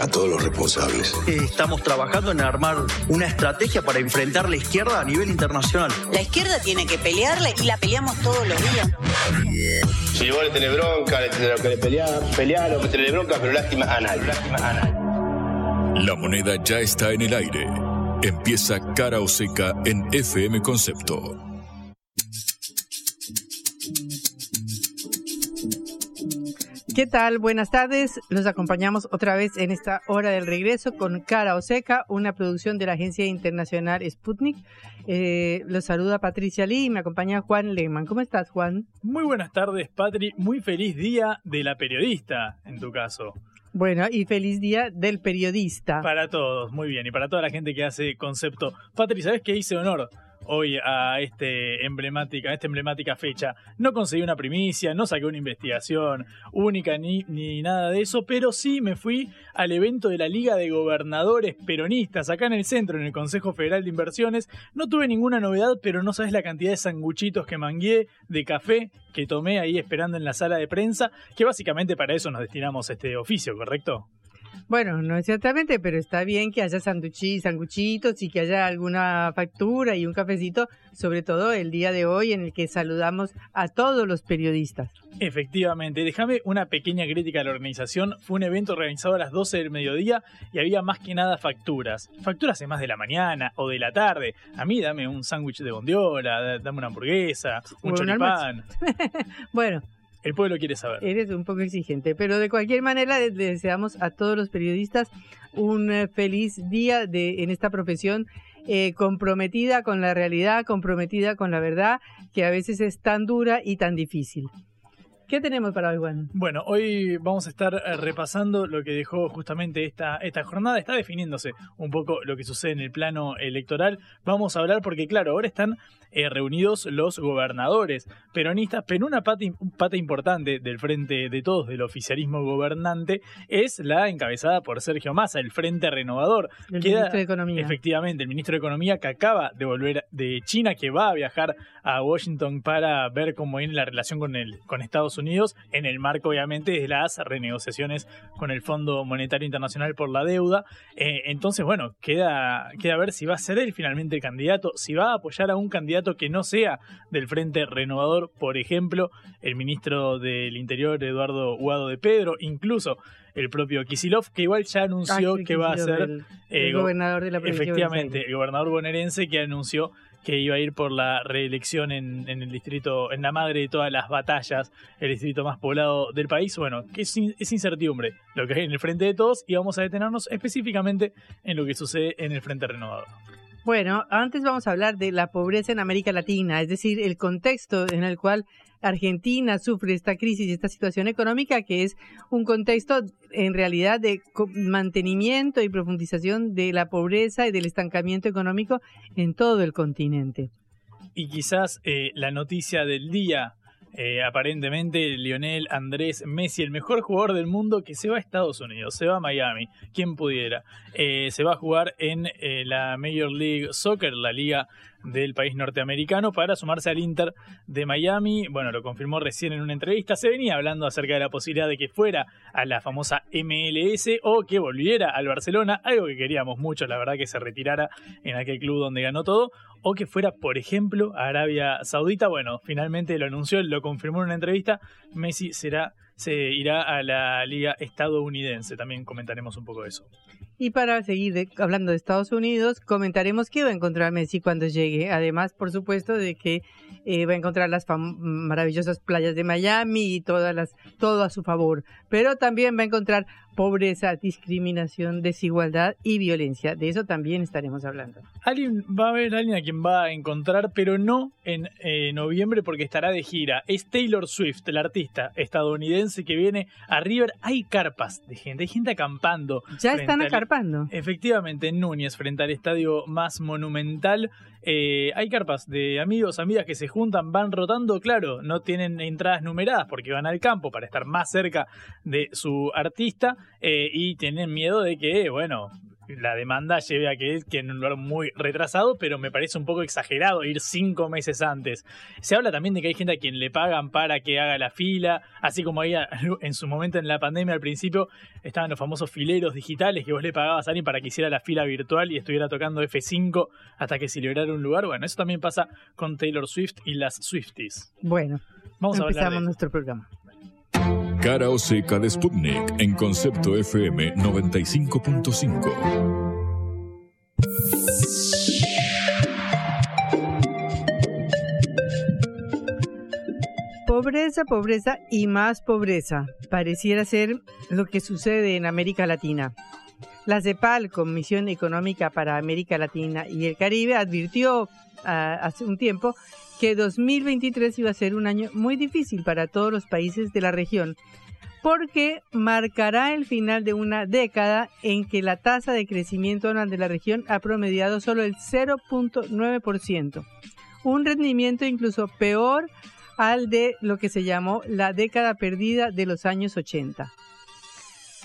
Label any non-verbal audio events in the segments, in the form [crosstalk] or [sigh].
a todos los responsables. Estamos trabajando en armar una estrategia para enfrentar la izquierda a nivel internacional. La izquierda tiene que pelearle y la peleamos todos los días. Si vos le tenés bronca, le tenés que pelear, pelear o que tenés bronca, pero lástima a nadie. Lástima a nadie. La moneda ya está en el aire. Empieza cara o seca en FM Concepto. ¿Qué tal? Buenas tardes. Los acompañamos otra vez en esta hora del regreso con Cara Oseca, una producción de la agencia internacional Sputnik. Eh, los saluda Patricia Lee y me acompaña Juan Lehmann. ¿Cómo estás, Juan? Muy buenas tardes, Patri. Muy feliz día de la periodista, en tu caso. Bueno, y feliz día del periodista. Para todos, muy bien. Y para toda la gente que hace concepto. Patri, ¿sabes qué hice honor? Hoy a, este emblemática, a esta emblemática fecha. No conseguí una primicia, no saqué una investigación única ni, ni nada de eso, pero sí me fui al evento de la Liga de Gobernadores Peronistas, acá en el centro, en el Consejo Federal de Inversiones. No tuve ninguna novedad, pero no sabes la cantidad de sanguchitos que mangué, de café que tomé ahí esperando en la sala de prensa, que básicamente para eso nos destinamos este oficio, ¿correcto? Bueno, no exactamente, pero está bien que haya sanguchitos y que haya alguna factura y un cafecito, sobre todo el día de hoy en el que saludamos a todos los periodistas. Efectivamente, déjame una pequeña crítica a la organización. Fue un evento organizado a las 12 del mediodía y había más que nada facturas. Facturas de más de la mañana o de la tarde. A mí dame un sándwich de bondiola, dame una hamburguesa, un choripán. [laughs] bueno, el pueblo quiere saber. Eres un poco exigente, pero de cualquier manera le deseamos a todos los periodistas un eh, feliz día de, en esta profesión eh, comprometida con la realidad, comprometida con la verdad, que a veces es tan dura y tan difícil. ¿Qué tenemos para hoy, Juan? Bueno, hoy vamos a estar eh, repasando lo que dejó justamente esta, esta jornada. Está definiéndose un poco lo que sucede en el plano electoral. Vamos a hablar porque, claro, ahora están eh, reunidos los gobernadores peronistas, pero una pata, pata importante del frente de todos, del oficialismo gobernante, es la encabezada por Sergio Massa, el Frente Renovador. El ministro de Economía. Efectivamente, el ministro de Economía que acaba de volver de China, que va a viajar a Washington para ver cómo viene la relación con, el, con Estados Unidos en el marco obviamente de las renegociaciones con el Fondo Monetario Internacional por la deuda. Eh, entonces, bueno, queda, queda ver si va a ser él finalmente el candidato, si va a apoyar a un candidato que no sea del Frente Renovador, por ejemplo, el ministro del Interior Eduardo Guado de Pedro, incluso el propio Kisilov, que igual ya anunció que va a ser el, eh, gobernador de la provincia Efectivamente, el gobernador bonaerense que anunció que iba a ir por la reelección en, el distrito, en la madre de todas las batallas, el distrito más poblado del país. Bueno, que es, es incertidumbre lo que hay en el frente de todos y vamos a detenernos específicamente en lo que sucede en el frente renovador. Bueno, antes vamos a hablar de la pobreza en América Latina, es decir, el contexto en el cual Argentina sufre esta crisis y esta situación económica, que es un contexto en realidad de mantenimiento y profundización de la pobreza y del estancamiento económico en todo el continente. Y quizás eh, la noticia del día eh, aparentemente Lionel Andrés Messi, el mejor jugador del mundo que se va a Estados Unidos, se va a Miami, quien pudiera. Eh, se va a jugar en la Major League Soccer, la liga del país norteamericano para sumarse al Inter de Miami. Bueno, lo confirmó recién en una entrevista. Se venía hablando acerca de la posibilidad de que fuera a la famosa MLS o que volviera al Barcelona, algo que queríamos mucho, la verdad, que se retirara en aquel club donde ganó todo, o que fuera, por ejemplo, a Arabia Saudita. Bueno, finalmente lo anunció, lo confirmó en una entrevista. Messi será se irá a la liga estadounidense. También comentaremos un poco de eso. Y para seguir hablando de Estados Unidos, comentaremos qué va a encontrar Messi cuando llegue. Además, por supuesto, de que eh, va a encontrar las maravillosas playas de Miami y todas las, todo a su favor. Pero también va a encontrar pobreza, discriminación, desigualdad y violencia. De eso también estaremos hablando. Alguien va a haber alguien a quien va a encontrar, pero no en eh, noviembre porque estará de gira. Es Taylor Swift, la artista estadounidense que viene a River. Hay carpas de gente, hay gente acampando. Ya están acarpando. Efectivamente, en Núñez, frente al estadio más monumental eh, hay carpas de amigos, amigas que se juntan, van rotando, claro, no tienen entradas numeradas porque van al campo para estar más cerca de su artista eh, y tienen miedo de que, bueno, la demanda lleve a que quede en un lugar muy retrasado, pero me parece un poco exagerado ir cinco meses antes. Se habla también de que hay gente a quien le pagan para que haga la fila, así como ahí [laughs] en su momento en la pandemia al principio estaban los famosos fileros digitales que vos le pagabas a alguien para que hiciera la fila virtual y estuviera tocando F5 hasta que se liberara un lugar. Bueno, eso también pasa con Taylor Swift y las Swifties. Bueno, Vamos a hablar de nuestro programa. Cara o seca de Sputnik en concepto FM 95.5. Pobreza, pobreza y más pobreza. Pareciera ser lo que sucede en América Latina. La CEPAL, Comisión Económica para América Latina y el Caribe, advirtió ah, hace un tiempo que 2023 iba a ser un año muy difícil para todos los países de la región, porque marcará el final de una década en que la tasa de crecimiento anual de la región ha promediado solo el 0.9%, un rendimiento incluso peor al de lo que se llamó la década perdida de los años 80.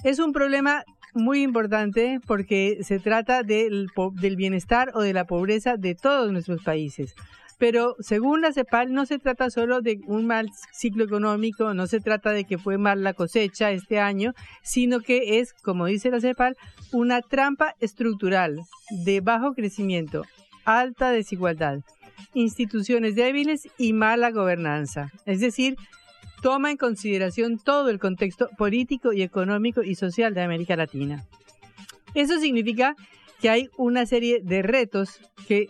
Es un problema muy importante porque se trata del, del bienestar o de la pobreza de todos nuestros países. Pero según la CEPAL no se trata solo de un mal ciclo económico, no se trata de que fue mal la cosecha este año, sino que es, como dice la CEPAL, una trampa estructural de bajo crecimiento, alta desigualdad, instituciones débiles y mala gobernanza. Es decir, toma en consideración todo el contexto político y económico y social de América Latina. Eso significa que hay una serie de retos que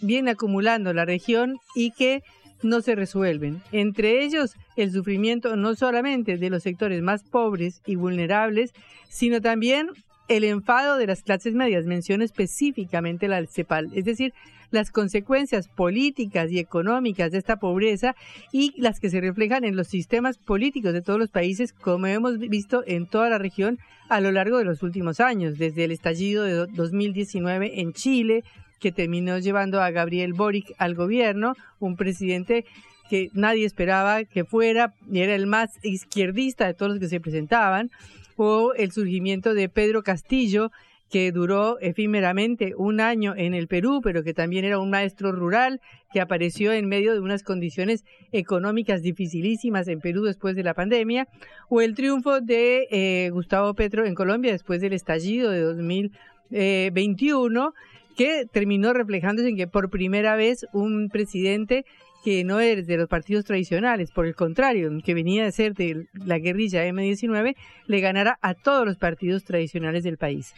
viene acumulando la región y que no se resuelven. Entre ellos, el sufrimiento no solamente de los sectores más pobres y vulnerables, sino también el enfado de las clases medias. Menciono específicamente la CEPAL, es decir, las consecuencias políticas y económicas de esta pobreza y las que se reflejan en los sistemas políticos de todos los países, como hemos visto en toda la región a lo largo de los últimos años, desde el estallido de 2019 en Chile, que terminó llevando a Gabriel Boric al gobierno, un presidente que nadie esperaba que fuera, era el más izquierdista de todos los que se presentaban, o el surgimiento de Pedro Castillo, que duró efímeramente un año en el Perú, pero que también era un maestro rural, que apareció en medio de unas condiciones económicas dificilísimas en Perú después de la pandemia, o el triunfo de eh, Gustavo Petro en Colombia después del estallido de 2021, que terminó reflejándose en que por primera vez un presidente que no es de los partidos tradicionales, por el contrario, que venía de ser de la guerrilla M19, le ganara a todos los partidos tradicionales del país.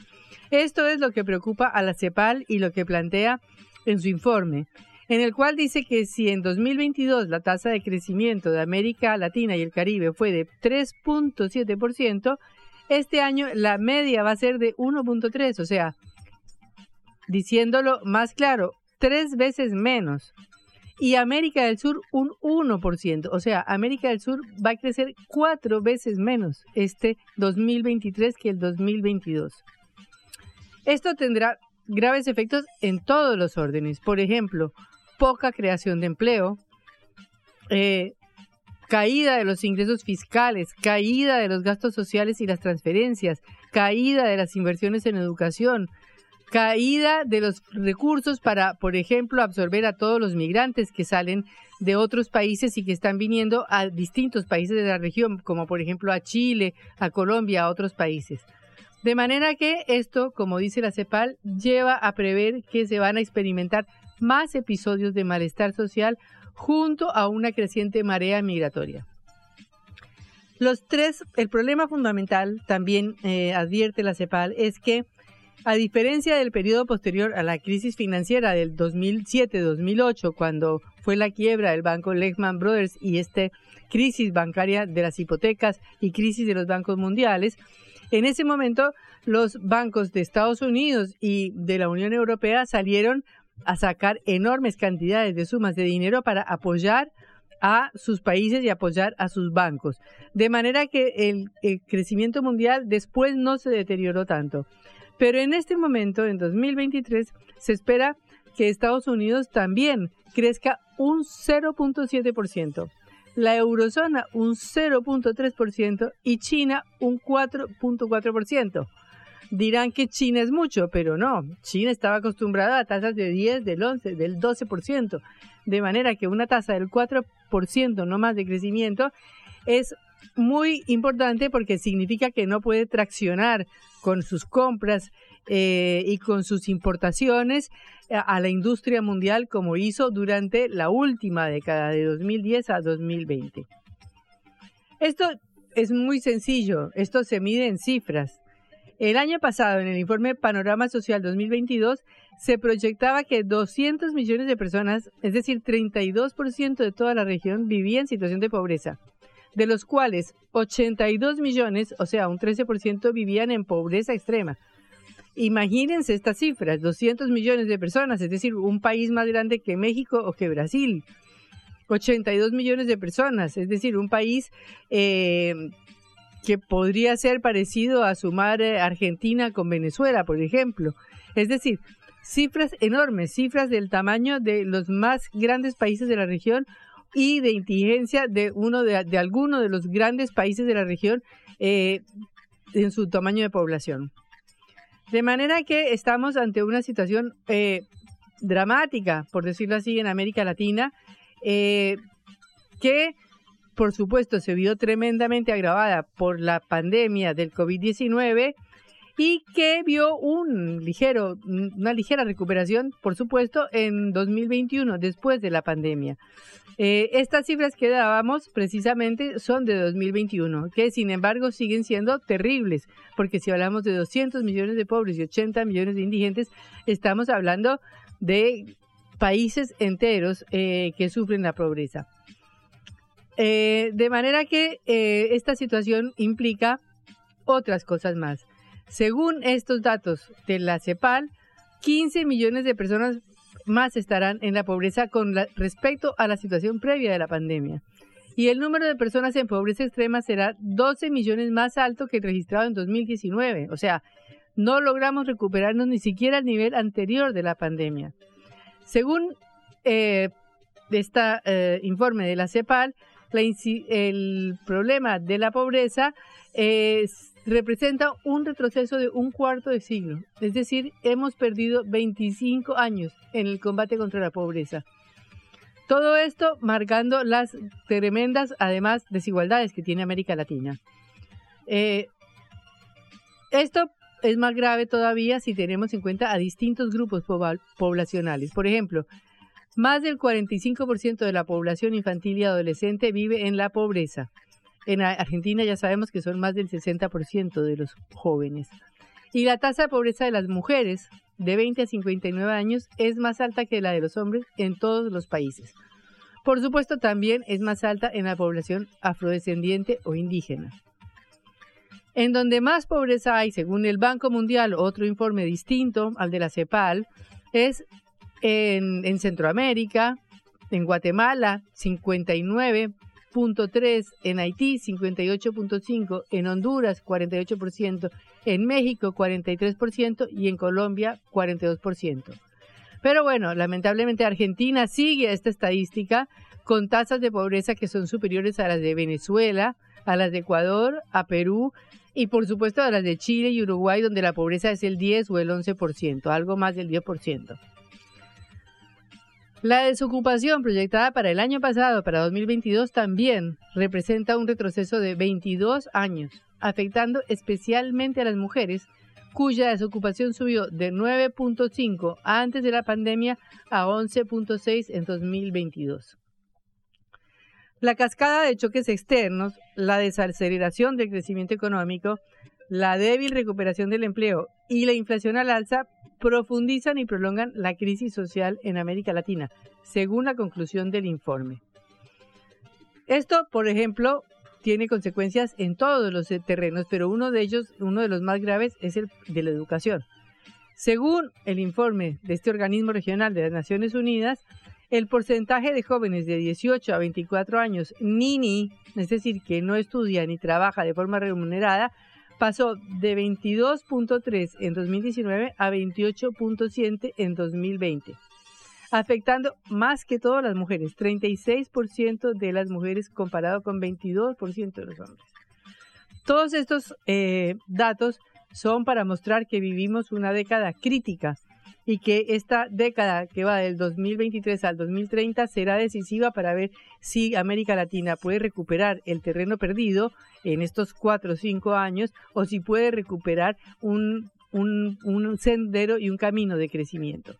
Esto es lo que preocupa a la CEPAL y lo que plantea en su informe, en el cual dice que si en 2022 la tasa de crecimiento de América Latina y el Caribe fue de 3.7%, este año la media va a ser de 1.3, o sea, diciéndolo más claro, tres veces menos. Y América del Sur un 1%, o sea, América del Sur va a crecer cuatro veces menos este 2023 que el 2022. Esto tendrá graves efectos en todos los órdenes. Por ejemplo, poca creación de empleo, eh, caída de los ingresos fiscales, caída de los gastos sociales y las transferencias, caída de las inversiones en educación, caída de los recursos para, por ejemplo, absorber a todos los migrantes que salen de otros países y que están viniendo a distintos países de la región, como por ejemplo a Chile, a Colombia, a otros países. De manera que esto, como dice la CEPAL, lleva a prever que se van a experimentar más episodios de malestar social junto a una creciente marea migratoria. Los tres, el problema fundamental, también eh, advierte la CEPAL, es que a diferencia del periodo posterior a la crisis financiera del 2007-2008, cuando fue la quiebra del banco Lehman Brothers y esta crisis bancaria de las hipotecas y crisis de los bancos mundiales, en ese momento los bancos de Estados Unidos y de la Unión Europea salieron a sacar enormes cantidades de sumas de dinero para apoyar a sus países y apoyar a sus bancos. De manera que el, el crecimiento mundial después no se deterioró tanto. Pero en este momento, en 2023, se espera que Estados Unidos también crezca un 0.7%, la eurozona un 0.3% y China un 4.4%. Dirán que China es mucho, pero no. China estaba acostumbrada a tasas de 10, del 11, del 12%. De manera que una tasa del 4% no más de crecimiento es muy importante porque significa que no puede traccionar con sus compras eh, y con sus importaciones a la industria mundial como hizo durante la última década de 2010 a 2020. Esto es muy sencillo, esto se mide en cifras. El año pasado, en el informe Panorama Social 2022, se proyectaba que 200 millones de personas, es decir, 32% de toda la región, vivían en situación de pobreza, de los cuales 82 millones, o sea, un 13%, vivían en pobreza extrema. Imagínense estas cifras, 200 millones de personas, es decir, un país más grande que México o que Brasil. 82 millones de personas, es decir, un país eh, que podría ser parecido a sumar eh, Argentina con Venezuela, por ejemplo. Es decir, cifras enormes, cifras del tamaño de los más grandes países de la región y de inteligencia de uno de, de alguno de los grandes países de la región eh, en su tamaño de población. De manera que estamos ante una situación eh, dramática, por decirlo así, en América Latina, que por supuesto, se vio tremendamente agravada por la pandemia del COVID-19 y que vio un ligero, una ligera recuperación, por supuesto, en 2021, después de la pandemia. Eh, estas cifras que dábamos precisamente son de 2021, que sin embargo siguen siendo terribles, porque si hablamos de 200 millones de pobres y 80 millones de indigentes, estamos hablando de países enteros eh, que sufren la pobreza. Eh, de manera que esta situación implica otras cosas más. Según estos datos de la CEPAL, 15 millones de personas más estarán en la pobreza con respecto a la situación previa de la pandemia. Y el número de personas en pobreza extrema será 12 millones más alto que el registrado en 2019. O sea, no logramos recuperarnos ni siquiera al nivel anterior de la pandemia. Según eh, este informe de la CEPAL, el problema de la pobreza representa un retroceso de un cuarto de siglo. Es decir, hemos perdido 25 años en el combate contra la pobreza. Todo esto marcando las tremendas, además, desigualdades que tiene América Latina. Eh, esto es más grave todavía si tenemos en cuenta a distintos grupos poblacionales. Por ejemplo, más del 45% de la población infantil y adolescente vive en la pobreza. En Argentina ya sabemos que son más del 60% de los jóvenes. Y la tasa de pobreza de las mujeres de 20 a 59 años es más alta que la de los hombres en todos los países. Por supuesto, también es más alta en la población afrodescendiente o indígena. En donde más pobreza hay, según el Banco Mundial, otro informe distinto al de la CEPAL, es en, Centroamérica, en Guatemala 59.3, en Haití 58.5, en Honduras 48%, en México 43% y en Colombia 42%. Pero bueno, lamentablemente Argentina sigue esta estadística con tasas de pobreza que son superiores a las de Venezuela, a las de Ecuador, a Perú y por supuesto a las de Chile y Uruguay, donde la pobreza es el 10 o el 11%, algo más del 10%. La desocupación proyectada para el año pasado, para 2022, también representa un retroceso de 22 años, afectando especialmente a las mujeres, cuya desocupación subió de 9.5 antes de la pandemia a 11.6 en 2022. La cascada de choques externos, la desaceleración del crecimiento económico, la débil recuperación del empleo y la inflación al alza profundizan y prolongan la crisis social en América Latina, según la conclusión del informe. Esto, por ejemplo, tiene consecuencias en todos los terrenos, pero uno de ellos, uno de los más graves, es el de la educación. Según el informe de este organismo regional de las Naciones Unidas, el porcentaje de jóvenes de 18 a 24 años, NINI, es decir, que no estudia ni trabaja de forma remunerada, pasó de 22.3 en 2019 a 28.7 en 2020. afectando más que todas las mujeres, 36% de las mujeres comparado con 22% de los hombres. Todos estos eh, datos son para mostrar que vivimos una década crítica y que esta década que va del 2023 al 2030 será decisiva para ver si América Latina puede recuperar el terreno perdido en estos cuatro o cinco años o si puede recuperar un, un, sendero y un camino de crecimiento.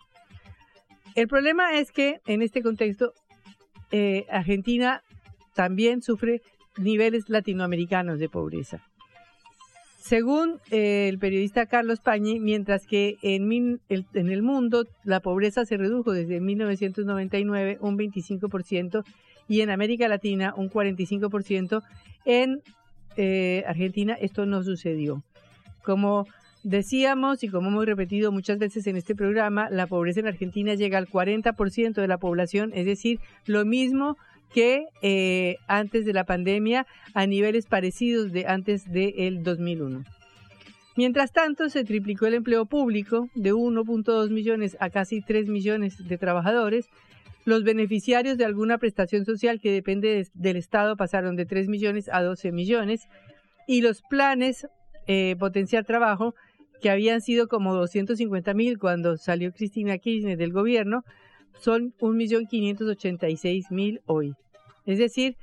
El problema es que en este contexto eh, Argentina también sufre niveles latinoamericanos de pobreza. Según eh, el periodista Carlos Pañi, mientras que en, el, en el mundo la pobreza se redujo desde 1999 un 25% y en América Latina un 45%, en eh, Argentina esto no sucedió. Como decíamos y como hemos repetido muchas veces en este programa, la pobreza en Argentina llega al 40% de la población, es decir, lo mismo que eh, antes de la pandemia a niveles parecidos de antes del 2001. Mientras tanto, se triplicó el empleo público de 1.2 millones a casi 3 millones de trabajadores. Los beneficiarios de alguna prestación social que depende del Estado pasaron de 3 millones a 12 millones. Y los planes eh, potenciar trabajo, que habían sido como 250 mil cuando salió Cristina Kirchner del gobierno, son 1.586.000 hoy. Es decir,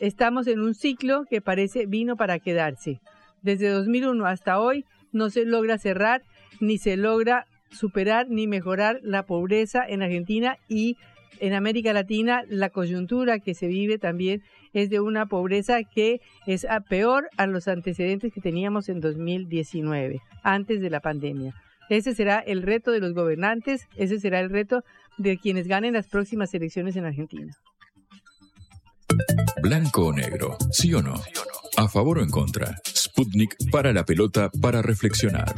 estamos en un ciclo que parece vino para quedarse. Desde 2001 hasta hoy no se logra cerrar ni se logra superar ni mejorar la pobreza en Argentina y en América Latina la coyuntura que se vive también es de una pobreza que es a peor a los antecedentes que teníamos en 2019, antes de la pandemia. Ese será el reto de los gobernantes, ese será el reto de quienes ganen las próximas elecciones en Argentina. Blanco o negro, sí o no. A favor o en contra. Sputnik para la pelota para reflexionar.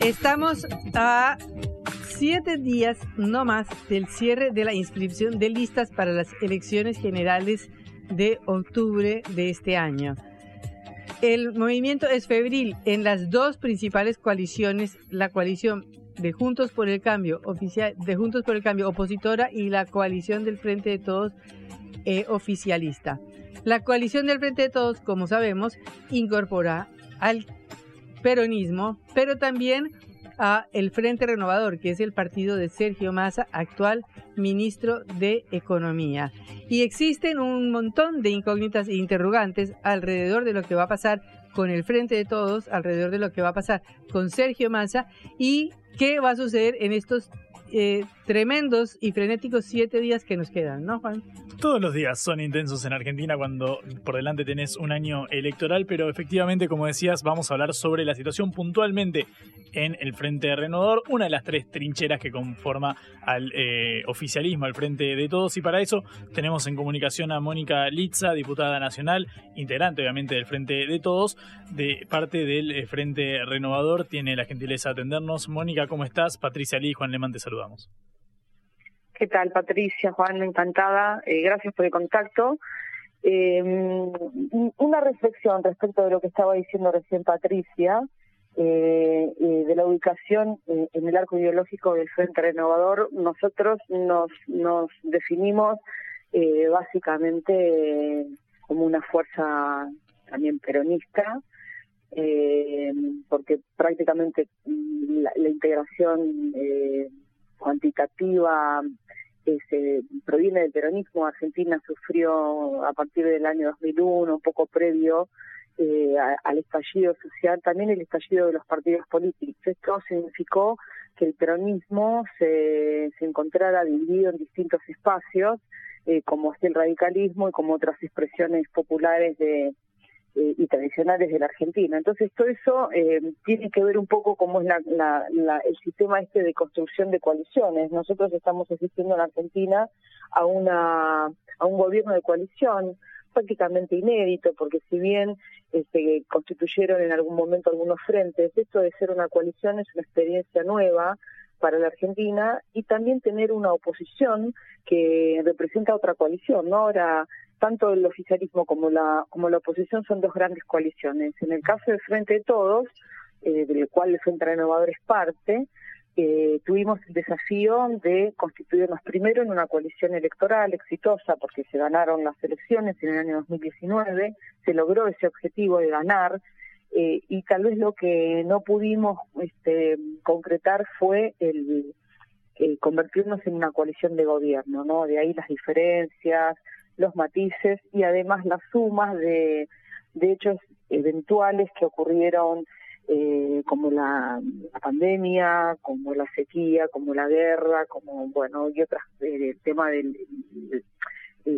Estamos a siete días no más del cierre de la inscripción de listas para las elecciones generales de octubre de este año. El movimiento es febril en las dos principales coaliciones, la coalición de Juntos por el Cambio oficial, de Juntos por el Cambio opositora y la coalición del Frente de Todos eh, oficialista. La coalición del Frente de Todos, como sabemos, incorpora al peronismo, pero también a el Frente Renovador, que es el partido de Sergio Massa, actual ministro de Economía. Y existen un montón de incógnitas e interrogantes alrededor de lo que va a pasar con el Frente de Todos, alrededor de lo que va a pasar con Sergio Massa y qué va a suceder en estos eh, tremendos y frenéticos siete días que nos quedan, ¿no, Juan? Todos los días son intensos en Argentina cuando por delante tenés un año electoral, pero efectivamente, como decías, vamos a hablar sobre la situación puntualmente en el Frente Renovador, una de las tres trincheras que conforma al eh, oficialismo, al Frente de Todos, y para eso tenemos en comunicación a Mónica Litza, diputada nacional, integrante obviamente del Frente de Todos, de parte del eh, Frente Renovador, tiene la gentileza de atendernos. Mónica, ¿cómo estás? Patricia Lee Juan Lemán te saludamos. ¿Qué tal, Patricia? Juan, encantada. Eh, gracias por el contacto. Eh, una reflexión respecto de lo que estaba diciendo recién Patricia, eh, de la ubicación en el arco ideológico del Frente Renovador. Nosotros nos, nos definimos básicamente como una fuerza también peronista, porque prácticamente la, la integración cuantitativa se proviene del peronismo. Argentina sufrió a partir del año 2001, un poco previo eh, al estallido social, también el estallido de los partidos políticos. Esto significó que el peronismo se, se encontrara dividido en distintos espacios, eh, como es el radicalismo y como otras expresiones populares de, eh, y tradicionales de la Argentina. Entonces todo eso eh, tiene que ver un poco cómo es la, el sistema este de construcción de coaliciones. Nosotros estamos asistiendo en Argentina a una a un gobierno de coalición prácticamente inédito, porque si bien este, constituyeron en algún momento algunos frentes, esto de ser una coalición es una experiencia nueva para la Argentina y también tener una oposición que representa otra coalición, ¿no? Ahora tanto el oficialismo como la, oposición son dos grandes coaliciones. En el caso del Frente de Todos, eh, del cual el Frente Renovador es parte, eh, tuvimos el desafío de constituirnos primero en una coalición electoral exitosa porque se ganaron las elecciones en el año 2019, se logró ese objetivo de ganar eh, y tal vez lo que no pudimos este, concretar fue el, el convertirnos en una coalición de gobierno, ¿no? De ahí las diferencias, los matices y además las sumas de, de hechos eventuales que ocurrieron eh, como la, pandemia, como la sequía, como la guerra, como bueno y otras eh, el tema de,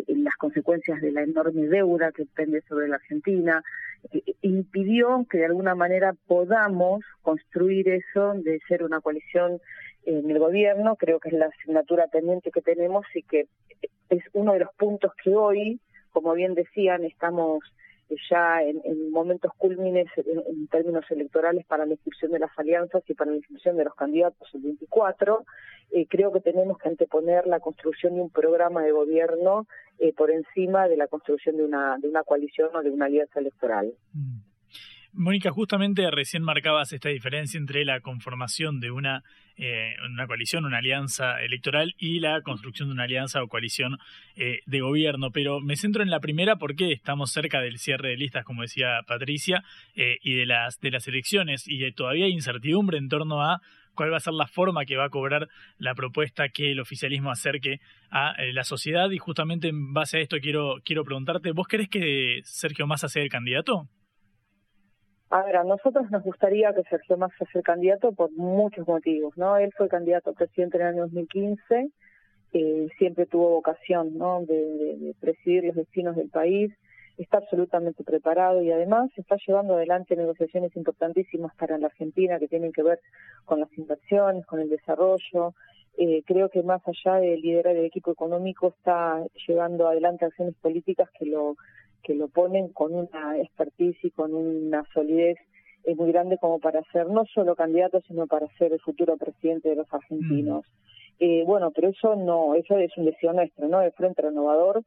las consecuencias de la enorme deuda que pende sobre la Argentina eh, impidió que de alguna manera podamos construir eso de ser una coalición en el gobierno creo que es la asignatura pendiente que tenemos y que es uno de los puntos que hoy como bien decían estamos ya en, momentos culmines en, términos electorales para la inscripción de las alianzas y para la inscripción de los candidatos el 24, eh, creo que tenemos que anteponer la construcción de un programa de gobierno eh, por encima de la construcción de una, de una coalición o de una alianza electoral. Mm. Mónica, justamente recién marcabas esta diferencia entre la conformación de una, eh, una coalición, una alianza electoral y la construcción de una alianza o coalición eh, de gobierno, pero me centro en la primera porque estamos cerca del cierre de listas, como decía Patricia, eh, y de las, de las elecciones. Y todavía hay incertidumbre en torno a cuál va a ser la forma que va a cobrar la propuesta que el oficialismo acerque a la sociedad. Y justamente en base a esto quiero, quiero preguntarte, ¿vos crees que Sergio Massa sea el candidato? A ver, a nosotros nos gustaría que Sergio Massa sea el candidato por muchos motivos, ¿no? Él fue candidato a presidente en el año 2015, eh, siempre tuvo vocación, ¿no? De, presidir los destinos del país, está absolutamente preparado y además está llevando adelante negociaciones importantísimas para la Argentina que tienen que ver con las inversiones, con el desarrollo. Eh, creo que más allá de liderar el equipo económico está llevando adelante acciones políticas que lo que lo ponen con una expertise y con una solidez es muy grande como para ser no solo candidato, sino para ser el futuro presidente de los argentinos. Mm. Eh, bueno, pero eso no, eso es un deseo nuestro, ¿no? De Frente Renovador,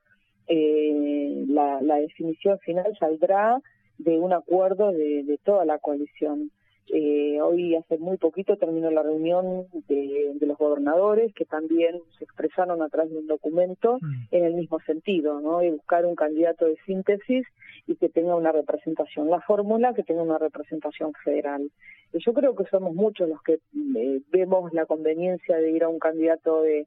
eh, la, la definición final saldrá de un acuerdo de, de toda la coalición. Eh, hoy, hace muy poquito, terminó la reunión de, los gobernadores, que también se expresaron a través de un documento mm. en el mismo sentido, ¿no? De buscar un candidato de síntesis y que tenga una representación. La fórmula que tenga una representación federal. Y yo creo que somos muchos los que eh, vemos la conveniencia de ir a un candidato de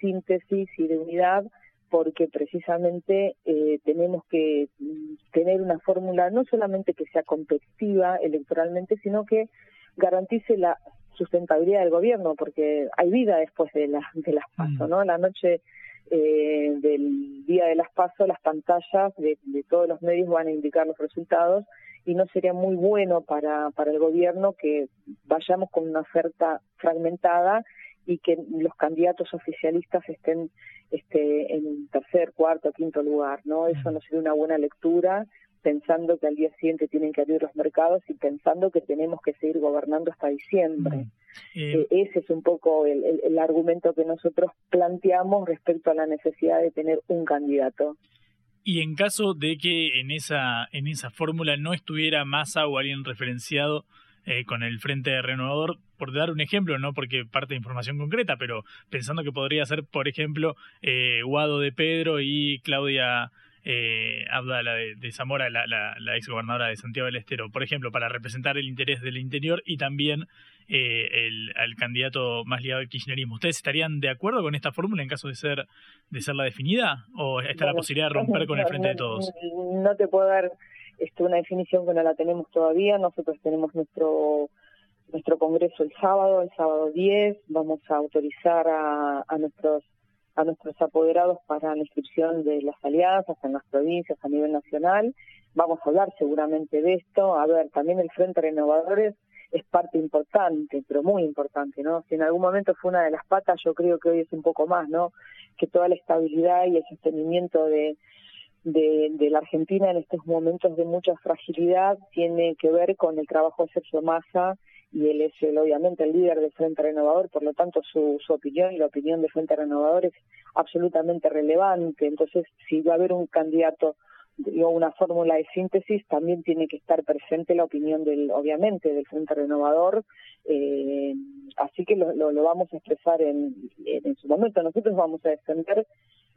síntesis y de unidad porque precisamente eh, tenemos que mm, tener una fórmula no solamente que sea competitiva electoralmente, sino que garantice la sustentabilidad del gobierno, porque hay vida después de, la, de las pasos, mm. ¿no? La noche eh, del día de las pasos, las pantallas de, de, todos los medios van a indicar los resultados y no sería muy bueno para, para el gobierno que vayamos con una oferta fragmentada y que los candidatos oficialistas estén este, en tercer, cuarto, quinto lugar, ¿no? Eso no sería una buena lectura, pensando que al día siguiente tienen que abrir los mercados y pensando que tenemos que seguir gobernando hasta diciembre. Eh, ese es un poco el, el, argumento que nosotros planteamos respecto a la necesidad de tener un candidato. Y en caso de que en esa, en esa fórmula no estuviera Massa o alguien referenciado eh, con el Frente Renovador, por dar un ejemplo, no porque parte de información concreta, pero pensando que podría ser, por ejemplo, eh, Guado de Pedro y Claudia eh, Abdala de, Zamora, la, la, la ex gobernadora de Santiago del Estero, por ejemplo, para representar el interés del interior y también eh, el, al candidato más ligado al kirchnerismo. ¿Ustedes estarían de acuerdo con esta fórmula en caso de ser de ser la definida o está la posibilidad de romper con el frente de todos? No te puedo dar esto, una definición que no la tenemos todavía. Nosotros tenemos nuestro nuestro congreso el sábado, el sábado 10, vamos a autorizar a, nuestros a nuestros apoderados para la inscripción de las alianzas en las provincias a nivel nacional. Vamos a hablar seguramente de esto. A ver, también el Frente Renovadores es parte importante, pero muy importante, ¿no? Si en algún momento fue una de las patas, yo creo que hoy es un poco más, ¿no? Que toda la estabilidad y el sostenimiento de, de, la Argentina en estos momentos de mucha fragilidad tiene que ver con el trabajo de Sergio Massa y él es el, obviamente el líder del Frente Renovador, por lo tanto su, su opinión y la opinión del Frente Renovador es absolutamente relevante. Entonces, si va a haber un candidato o una fórmula de síntesis, también tiene que estar presente la opinión del, obviamente, del Frente Renovador. Eh, así que lo, lo, vamos a expresar en, en, su momento. Nosotros vamos a defender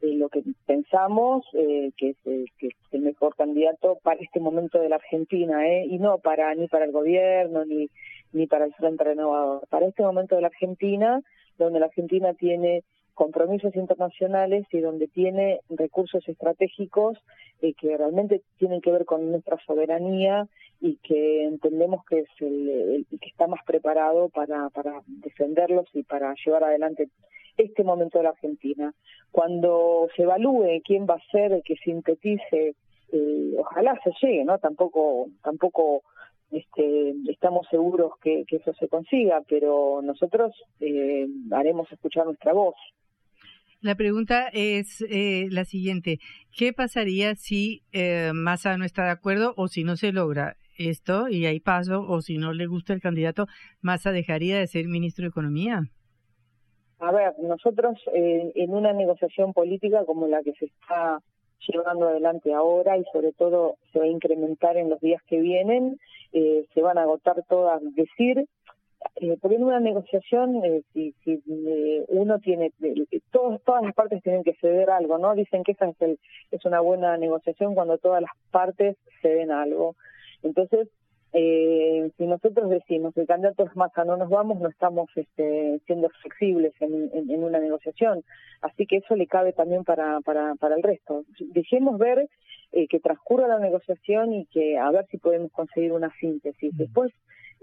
eh, lo que pensamos eh, que, es, que, es, el mejor candidato para este momento de la Argentina, ¿eh? y no para ni para el gobierno ni ni para el Frente Renovador. Para este momento de la Argentina, donde la Argentina tiene compromisos internacionales y donde tiene recursos estratégicos eh, que realmente tienen que ver con nuestra soberanía y que entendemos que es el, que está más preparado para, para defenderlos y para llevar adelante este momento de la Argentina. Cuando se evalúe quién va a ser el que sintetice, eh, ojalá se llegue, ¿no? Tampoco, tampoco este, estamos seguros que, eso se consiga, pero nosotros eh, haremos escuchar nuestra voz. La pregunta es eh, la siguiente. ¿Qué pasaría si eh, Massa no está de acuerdo o si no se logra esto y hay paso o si no le gusta el candidato, Massa dejaría de ser ministro de Economía? A ver, nosotros en una negociación política como la que se está llevando adelante ahora y sobre todo se va a incrementar en los días que vienen, eh, se van a agotar todas, decir, eh, porque en una negociación, eh, si, si eh, uno tiene, todos, todas las partes tienen que ceder algo, ¿no? Dicen que esa es, el, es una buena negociación cuando todas las partes ceden algo. Entonces, eh, si nosotros decimos que el candidato es Massa, no nos vamos, no estamos este, siendo flexibles en, en, una negociación. Así que eso le cabe también para, para, para el resto. Dejemos ver eh, que transcurra la negociación y que a ver si podemos conseguir una síntesis. Después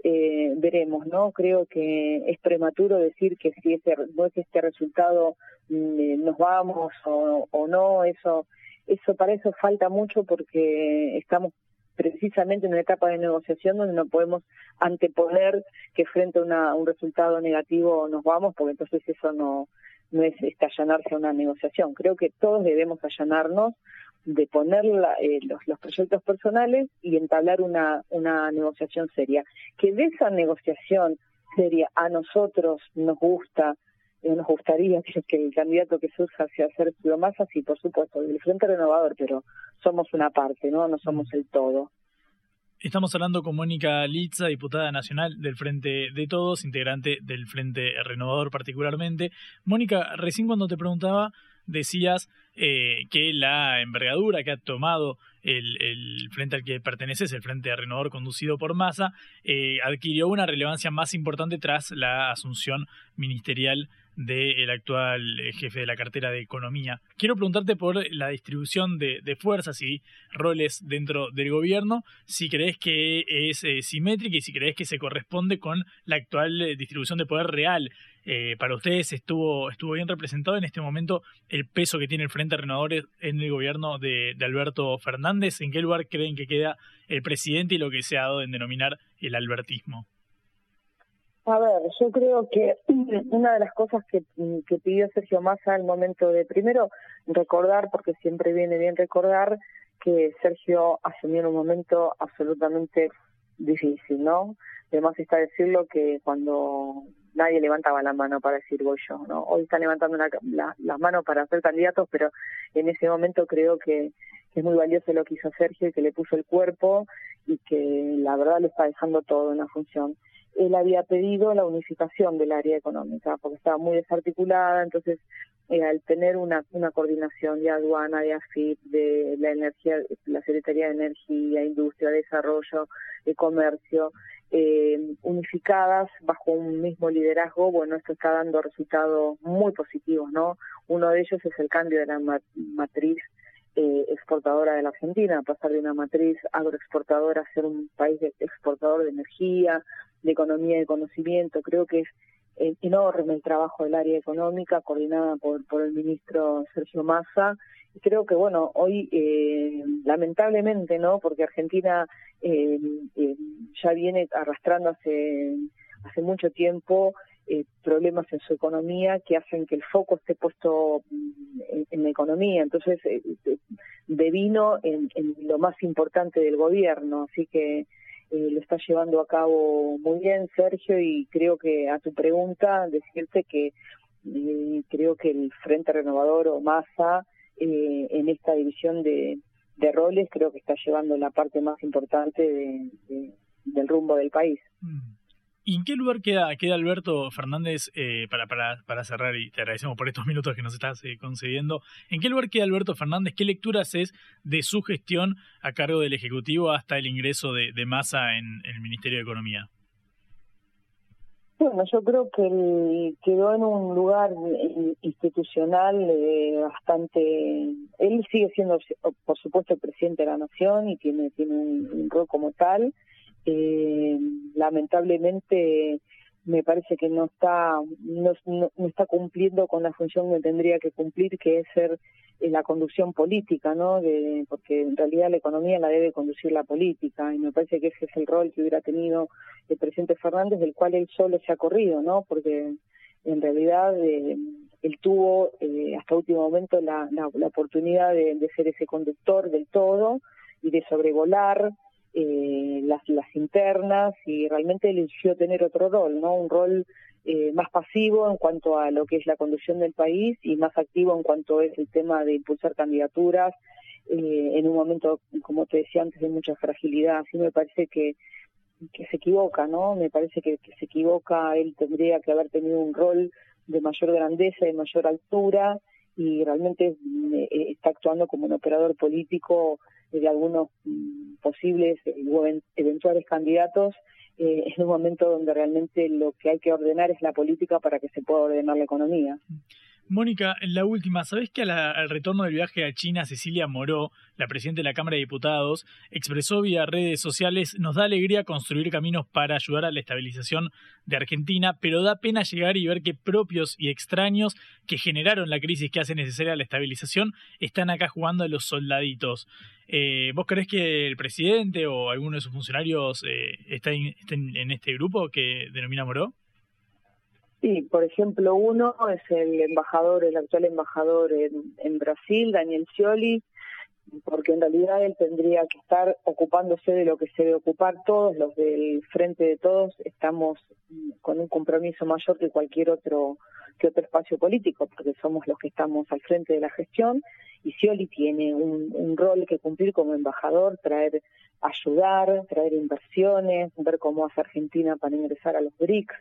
eh, veremos, ¿no? Creo que es prematuro decir que si ese, no es este resultado mm, eh, nos vamos o, o no, eso, eso para eso falta mucho porque estamos precisamente en una etapa de negociación donde no podemos anteponer que frente a una, un resultado negativo nos vamos, porque entonces eso no, no es este, allanarse a una negociación. Creo que todos debemos allanarnos de poner eh, los, los, proyectos personales y entablar una, una negociación seria. Que de esa negociación seria a nosotros nos gusta, nos gustaría que, el candidato que surja sea Sergio Massa, sí, por supuesto, del Frente Renovador, pero somos una parte, ¿no? No somos el todo. Estamos hablando con Mónica Litza, diputada nacional del Frente de Todos, integrante del Frente Renovador particularmente. Mónica, recién cuando te preguntaba, decías eh, que la envergadura que ha tomado el, el, frente al que perteneces, el Frente Renovador conducido por Massa, eh, adquirió una relevancia más importante tras la asunción ministerial del actual eh, jefe de la cartera de Economía. Quiero preguntarte por la distribución de, fuerzas y roles dentro del gobierno, si crees que es eh, simétrica y si crees que se corresponde con la actual eh, distribución de poder real. para ustedes estuvo, estuvo bien representado en este momento el peso que tiene el Frente Renovador en el gobierno de, de Alberto Fernández. ¿En qué lugar creen que queda el presidente y lo que se ha dado en denominar el albertismo? A ver, yo creo que [clears throat] una de las cosas que, que pidió Sergio Massa al momento de, primero, recordar, porque siempre viene bien recordar, que Sergio asumió en un momento absolutamente difícil, ¿no? Además está decirlo que cuando nadie levantaba la mano para decir voy yo, ¿no? Hoy están levantando las manos para ser candidatos, pero en ese momento creo que, que, es muy valioso lo que hizo Sergio y que le puso el cuerpo y que la verdad le está dejando todo en la función él había pedido la unificación del área económica, porque estaba muy desarticulada, entonces eh, al tener una, una coordinación de aduana, de AFIP, de la energía, la Secretaría de Energía, Industria, Desarrollo, de Comercio, eh, unificadas bajo un mismo liderazgo, bueno, esto está dando resultados muy positivos, ¿no? Uno de ellos es el cambio de la matriz eh, exportadora de la Argentina, pasar de una matriz agroexportadora a ser un país exportador de energía, de economía y de conocimiento. Creo que es eh, enorme el trabajo del área económica coordinada por, por el ministro Sergio Massa. Y creo que, bueno, hoy eh, lamentablemente, ¿no? Porque Argentina eh, eh, ya viene arrastrando hace, hace mucho tiempo eh, problemas en su economía que hacen que el foco esté puesto mm, en, la economía. Entonces, devino en, lo más importante del gobierno. Así que eh, lo está llevando a cabo muy bien Sergio y creo que a tu pregunta decirte que eh, creo que el Frente Renovador o Masa eh, en esta división de, de, roles creo que está llevando la parte más importante de, del rumbo del país. Mm. ¿Y en qué lugar queda, queda Alberto Fernández, eh, para, para, para cerrar, y te agradecemos por estos minutos que nos estás eh, concediendo, ¿en qué lugar queda Alberto Fernández? ¿Qué lecturas es de su gestión a cargo del Ejecutivo hasta el ingreso de, de Massa en, el Ministerio de Economía? Bueno, yo creo que él quedó en un lugar institucional eh, bastante... Él sigue siendo, por supuesto, el presidente de la Nación y tiene, tiene un rol como tal, eh, lamentablemente me parece que no está no, no, está cumpliendo con la función que tendría que cumplir que es ser eh, la conducción política no de, porque en realidad la economía la debe conducir la política y me parece que ese es el rol que hubiera tenido el presidente Fernández del cual él solo se ha corrido no porque en realidad eh, él tuvo eh, hasta último momento la, la, la oportunidad de, de ser ese conductor del todo y de sobrevolar eh, las, las internas y realmente eligió tener otro rol, ¿no? Un rol eh, más pasivo en cuanto a lo que es la conducción del país y más activo en cuanto es el tema de impulsar candidaturas eh, en un momento, como te decía antes, de mucha fragilidad. Así me parece que, que se equivoca, ¿no? Me parece que, que se equivoca. Él tendría que haber tenido un rol de mayor grandeza, de mayor altura y realmente eh, está actuando como un operador político de algunos mm, posibles o eventuales candidatos eh, en un momento donde realmente lo que hay que ordenar es la política para que se pueda ordenar la economía. Mónica, la última, ¿sabés que al retorno del viaje a China, Cecilia Moró, la presidenta de la Cámara de Diputados, expresó vía redes sociales, nos da alegría construir caminos para ayudar a la estabilización de Argentina, pero da pena llegar y ver que propios y extraños que generaron la crisis que hace necesaria la estabilización están acá jugando a los soldaditos. Eh, ¿Vos creés que el presidente o alguno de sus funcionarios eh, está en este grupo que denomina Moró? Sí, por ejemplo, uno es el embajador, el actual embajador en, Brasil, Daniel Scioli, porque en realidad él tendría que estar ocupándose de lo que se debe ocupar. Todos, los del frente de todos, estamos con un compromiso mayor que cualquier otro que otro espacio político, porque somos los que estamos al frente de la gestión, y Scioli tiene un, rol que cumplir como embajador, traer, ayudar, traer inversiones, ver cómo hace Argentina para ingresar a los BRICS,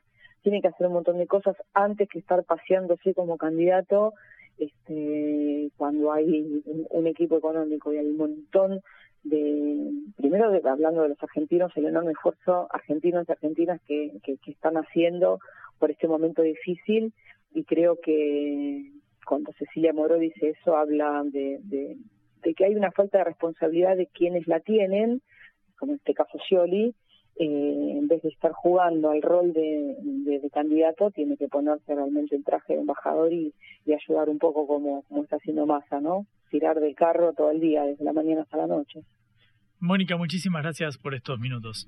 tiene que hacer un montón de cosas antes que estar paseándose como candidato este, cuando hay un, equipo económico y hay un montón de, primero hablando de los argentinos, el enorme esfuerzo argentinos y argentinas que, están haciendo por este momento difícil y creo que cuando Cecilia Moro dice eso habla de, de, de que hay una falta de responsabilidad de quienes la tienen, como en este caso Scioli, eh, en vez de estar jugando al rol de, candidato, tiene que ponerse realmente el traje de embajador y, ayudar un poco como, como está haciendo Massa, ¿no? Tirar del carro todo el día, desde la mañana hasta la noche. Mónica, muchísimas gracias por estos minutos.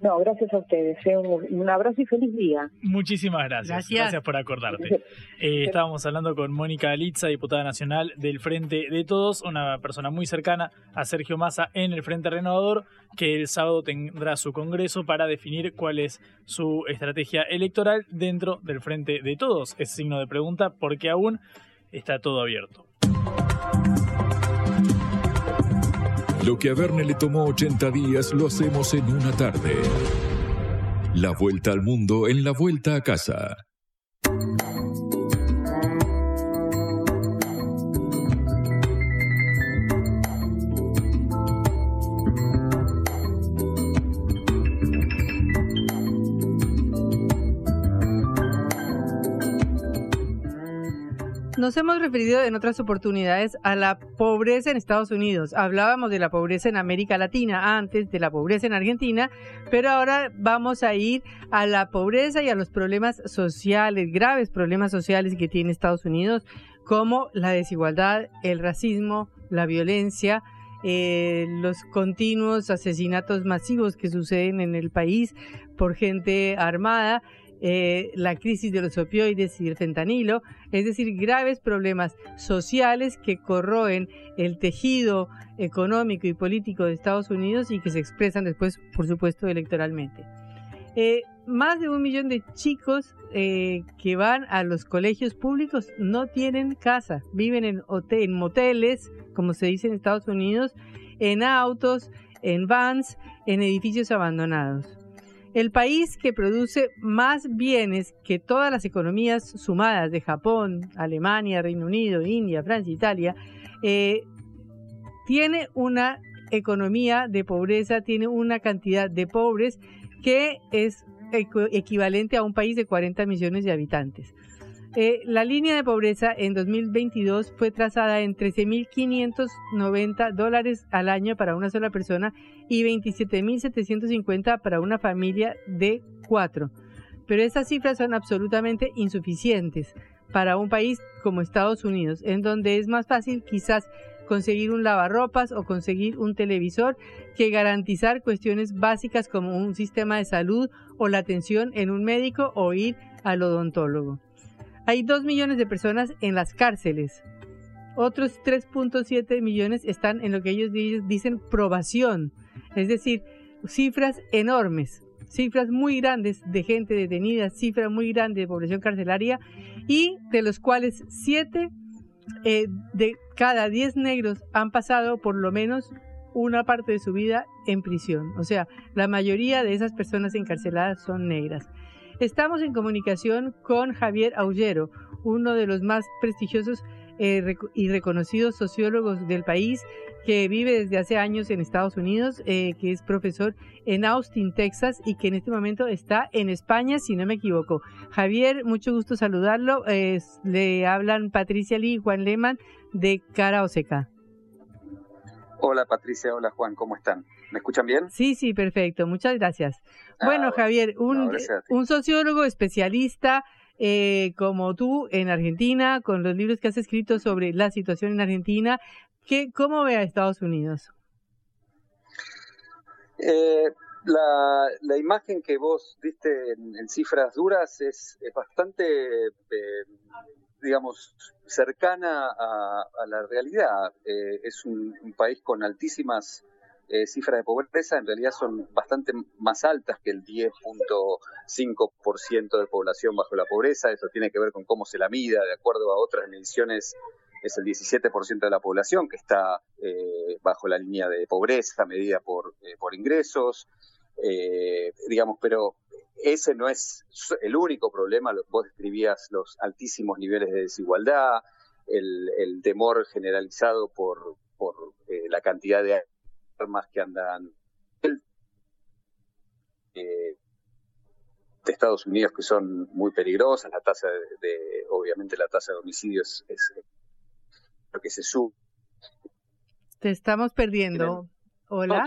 No, gracias a ustedes. Eh, un, abrazo y feliz día. Muchísimas gracias. Gracias, por acordarte. Eh, estábamos hablando con Mónica Alitza, diputada nacional del Frente de Todos, una persona muy cercana a Sergio Massa en el Frente Renovador, que el sábado tendrá su congreso para definir cuál es su estrategia electoral dentro del Frente de Todos. Es signo de pregunta porque aún está todo abierto. Lo que a Verne le tomó 80 días lo hacemos en una tarde. La vuelta al mundo en la vuelta a casa. Nos hemos referido en otras oportunidades a la pobreza en Estados Unidos. Hablábamos de la pobreza en América Latina antes, de la pobreza en Argentina, pero ahora vamos a ir a la pobreza y a los problemas sociales, graves problemas sociales que tiene Estados Unidos, como la desigualdad, el racismo, la violencia, eh, los continuos asesinatos masivos que suceden en el país por gente armada eh, la crisis de los opioides y el fentanilo, es decir, graves problemas sociales que corroen el tejido económico y político de Estados Unidos y que se expresan después, por supuesto, electoralmente. Eh, más de un millón de chicos eh, que van a los colegios públicos no tienen casa, viven en, en moteles, como se dice en Estados Unidos, en autos, en vans, en edificios abandonados. El país que produce más bienes que todas las economías sumadas de Japón, Alemania, Reino Unido, India, Francia, Italia, eh, tiene una economía de pobreza, tiene una cantidad de pobres que es equivalente a un país de 40 millones de habitantes. Eh, la línea de pobreza en 2022 fue trazada en 13.590 dólares al año para una sola persona y 27.750 para una familia de cuatro. Pero esas cifras son absolutamente insuficientes para un país como Estados Unidos, en donde es más fácil quizás conseguir un lavarropas o conseguir un televisor que garantizar cuestiones básicas como un sistema de salud o la atención en un médico o ir al odontólogo. Hay 2 millones de personas en las cárceles. Otros 3.7 millones están en lo que ellos dicen probación. Es decir, cifras enormes, cifras muy grandes de gente detenida, cifras muy grandes de población carcelaria y de los cuales 7 eh, de cada 10 negros han pasado por lo menos una parte de su vida en prisión. O sea, la mayoría de esas personas encarceladas son negras. Estamos en comunicación con Javier Aullero, uno de los más prestigiosos eh, y reconocidos sociólogos del país, que vive desde hace años en Estados Unidos, eh, que es profesor en Austin, Texas, y que en este momento está en España, si no me equivoco. Javier, mucho gusto saludarlo. le hablan Patricia Lee y Juan Lehmann de Cara Oseca. Hola Patricia, hola Juan, ¿cómo están? ¿Me escuchan bien? Sí, sí, perfecto. Muchas gracias. bueno, ah, Javier, un, un sociólogo especialista eh, como tú en Argentina, con los libros que has escrito sobre la situación en Argentina, ¿qué, ¿cómo ve a Estados Unidos? Eh, la, la, imagen que vos diste en, cifras duras es, bastante, eh, digamos, cercana a, la realidad. Eh, es un, país con altísimas eh, cifras de pobreza, en realidad son bastante más altas que el 10.5% de población bajo la pobreza. Eso tiene que ver con cómo se la mida, de acuerdo a otras mediciones es el 17% de la población que está eh, bajo la línea de pobreza medida por, por ingresos, digamos, pero ese no es el único problema, vos describías los altísimos niveles de desigualdad, el, temor generalizado por, por eh, la cantidad de armas que andan eh, de Estados Unidos que son muy peligrosas, la tasa de, obviamente la tasa de homicidios es, lo que se sube. Te estamos perdiendo. Hola.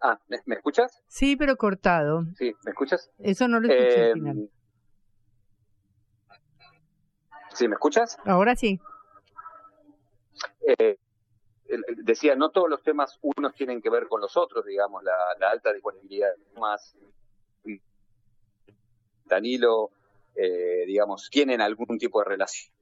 Ah, ¿me, escuchas? Sí, pero cortado. Sí, ¿me escuchas? Eso no lo escuché al em, final. ¿Sí, me escuchas? Ahora sí. Eh, decía, no todos los temas unos tienen que ver con los otros, digamos, la, alta disponibilidad más Danilo, eh, digamos, tienen algún tipo de relación,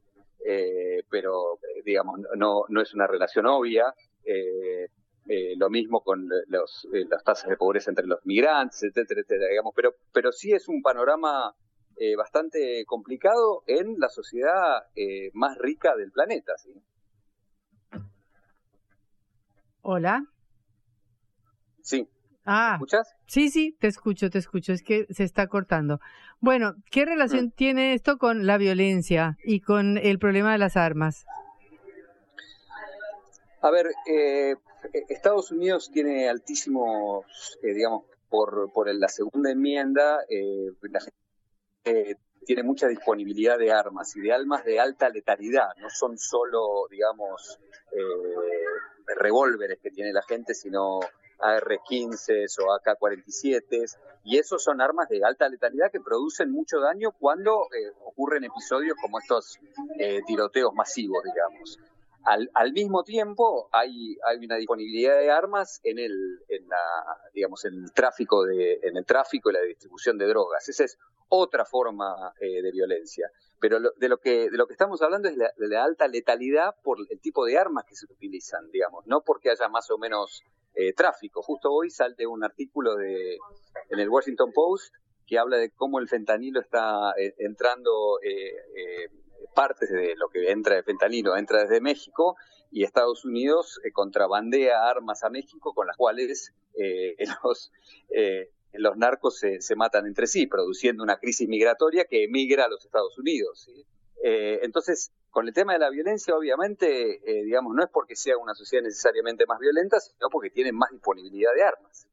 eh, pero, digamos, no, no es una relación obvia. Eh, eh, lo mismo con los, eh, las tasas de pobreza entre los migrantes, etcétera, etcétera, digamos, pero, pero sí es un panorama eh, bastante complicado en la sociedad más rica del planeta, ¿sí? Hola. Sí. Ah, ¿Me escuchas? Sí, sí, te escucho, te escucho, es que se está cortando. Bueno, ¿qué relación mm. tiene esto con la violencia y con el problema de las armas? A ver, eh, Estados Unidos tiene altísimos, eh, digamos, por, por la segunda enmienda, eh, la gente eh, tiene mucha disponibilidad de armas y de armas de alta letalidad, no son solo, digamos, revólveres que tiene la gente, sino AR-15 o AK-47, y esos son armas de alta letalidad que producen mucho daño cuando ocurren episodios como estos tiroteos masivos, digamos. al, al, mismo tiempo hay, hay una disponibilidad de armas en el, en la, digamos, en el tráfico de, en el tráfico y la distribución de drogas. Esa es otra forma eh, de violencia. Pero de lo que de lo que estamos hablando es de la, alta letalidad por el tipo de armas que se utilizan, digamos, no porque haya más o menos eh, tráfico. Justo hoy sale un artículo de en el Washington Post que habla de cómo el fentanilo está eh, entrando eh, partes de lo que entra de fentanilo entra desde México y Estados Unidos eh, contrabandea armas a México con las cuales eh, [laughs] los, eh, los narcos se, se, matan entre sí, produciendo una crisis migratoria que emigra a los Estados Unidos. Entonces, con el tema de la violencia, obviamente, digamos, no es porque sea una sociedad necesariamente más violenta, sino porque tienen más disponibilidad de armas.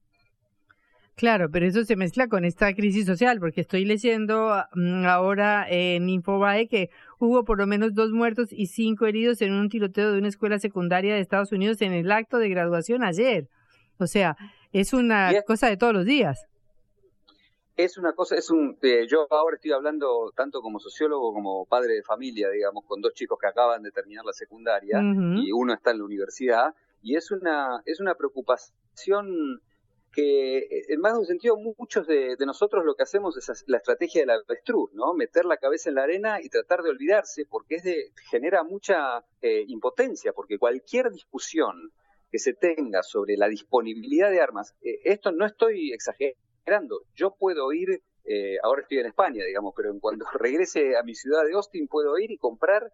Claro, pero eso se mezcla con esta crisis social, porque estoy leyendo mm, ahora en Infobae que hubo por lo menos dos muertos y cinco heridos en un tiroteo de una escuela secundaria de Estados Unidos en el acto de graduación ayer. O sea, es una cosa de todos los días. Es una cosa, es un. Eh, yo ahora estoy hablando tanto como sociólogo como padre de familia, digamos, con dos chicos que acaban de terminar la secundaria y uno está en la universidad y es una es una preocupación que eh, en más de un sentido muchos de, nosotros lo que hacemos es la estrategia del avestruz, ¿no? Meter la cabeza en la arena y tratar de olvidarse porque es de, genera mucha eh, impotencia, porque cualquier discusión que se tenga sobre la disponibilidad de armas, eh, esto no estoy exagerando, yo puedo ir, ahora estoy en España, digamos, pero en cuando [laughs] regrese a mi ciudad de Austin puedo ir y comprar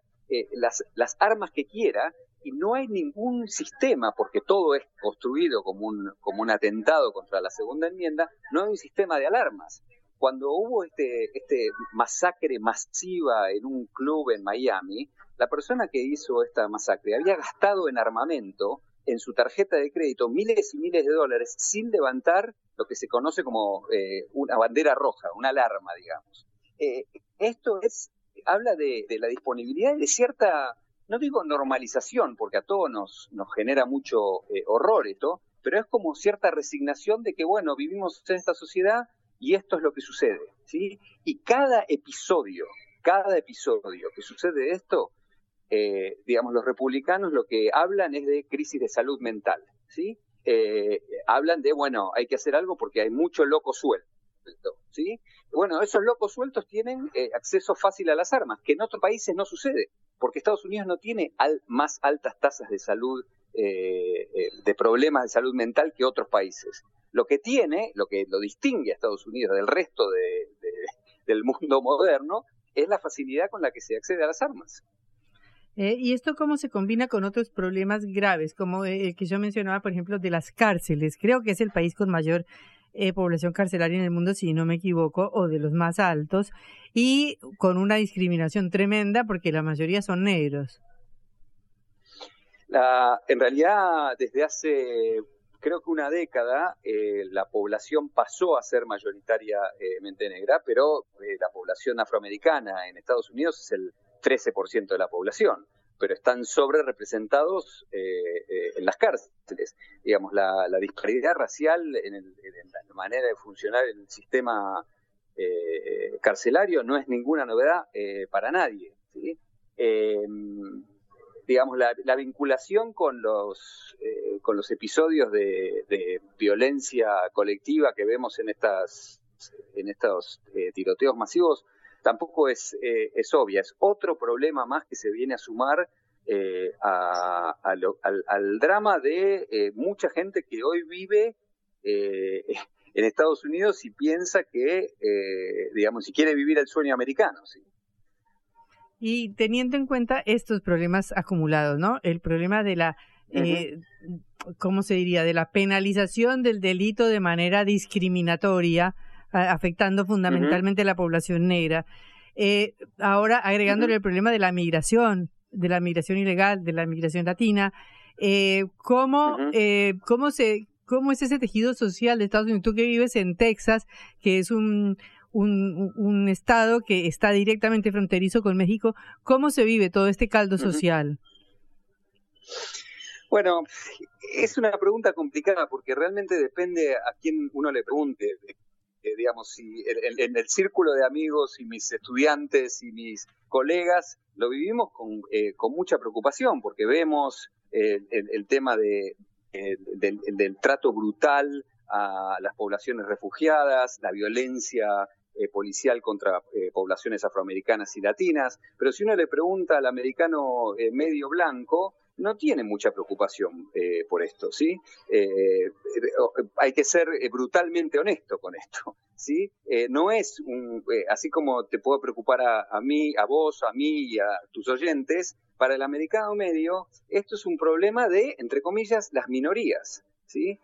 las, las armas que quiera y no hay ningún sistema, porque todo es construido como un, como un atentado contra la segunda enmienda, no hay un sistema de alarmas. Cuando hubo este, este masacre masiva en un club en Miami, la persona que hizo esta masacre había gastado en armamento en su tarjeta de crédito miles y miles de dólares sin levantar lo que se conoce como eh, una bandera roja, una alarma, digamos. Eh, esto es habla de, de la disponibilidad de cierta no digo normalización, porque a todos nos, nos genera mucho eh, horror esto, pero es como cierta resignación de que, bueno, vivimos en esta sociedad y esto es lo que sucede, ¿sí? Y cada episodio, cada episodio que sucede esto, eh, digamos, los republicanos lo que hablan es de crisis de salud mental, ¿sí? Eh, hablan de, bueno, hay que hacer algo porque hay mucho loco suelto, ¿sí? Bueno, esos locos sueltos tienen acceso fácil a las armas, que en otros países no sucede porque Estados Unidos no tiene más altas tasas de salud, eh, eh, de problemas de salud mental que otros países. Lo que tiene, lo que lo distingue a Estados Unidos del resto del mundo moderno, es la facilidad con la que se accede a las armas. Eh, ¿Y esto cómo se combina con otros problemas graves, como el que yo mencionaba, por ejemplo, de las cárceles? Creo que es el país con mayor eh, población carcelaria en el mundo, si no me equivoco, o de los más altos, y con una discriminación tremenda porque la mayoría son negros. La, en realidad, desde hace creo que una década, eh, la población pasó a ser mayoritariamente negra, pero eh, la población afroamericana en Estados Unidos es el 13% de la población pero están sobre representados eh, eh, en las cárceles. Digamos, la, disparidad racial en, la manera de funcionar el sistema eh, carcelario no es ninguna novedad para nadie. digamos, la, vinculación con los, episodios de, violencia colectiva que vemos en, estas, en estos tiroteos masivos tampoco es, eh, es obvia. Es otro problema más que se viene a sumar eh, al, drama de eh, mucha gente que hoy vive [laughs] en Estados Unidos y piensa que, digamos, si quiere vivir el sueño americano. ¿sí? Y teniendo en cuenta estos problemas acumulados, ¿no? El problema de la ¿cómo se diría? De la penalización del delito de manera discriminatoria, afectando fundamentalmente a la población negra. Eh, ahora agregándole el problema de la migración, de la migración ilegal, de la migración latina, eh, ¿cómo, eh, ¿cómo, se, ¿cómo es ese tejido social de Estados Unidos? Tú que vives en Texas, que es un, un, un estado que está directamente fronterizo con México, ¿cómo se vive todo este caldo social? Bueno, es una pregunta complicada porque realmente depende a quién uno le pregunte digamos, si en, el círculo de amigos y mis estudiantes y mis colegas lo vivimos con, con mucha preocupación porque vemos el, tema de, del, del, trato brutal a las poblaciones refugiadas, la violencia eh, policial contra eh, poblaciones afroamericanas y latinas, pero si uno le pregunta al americano eh, medio blanco, no tiene mucha preocupación por esto, ¿sí? hay que ser brutalmente honesto con esto, [laughs] ¿sí? no es un, así como te puedo preocupar a, mí, a vos, a mí y a tus oyentes, para el americano medio, esto es un problema de, entre comillas, las minorías, ¿sí?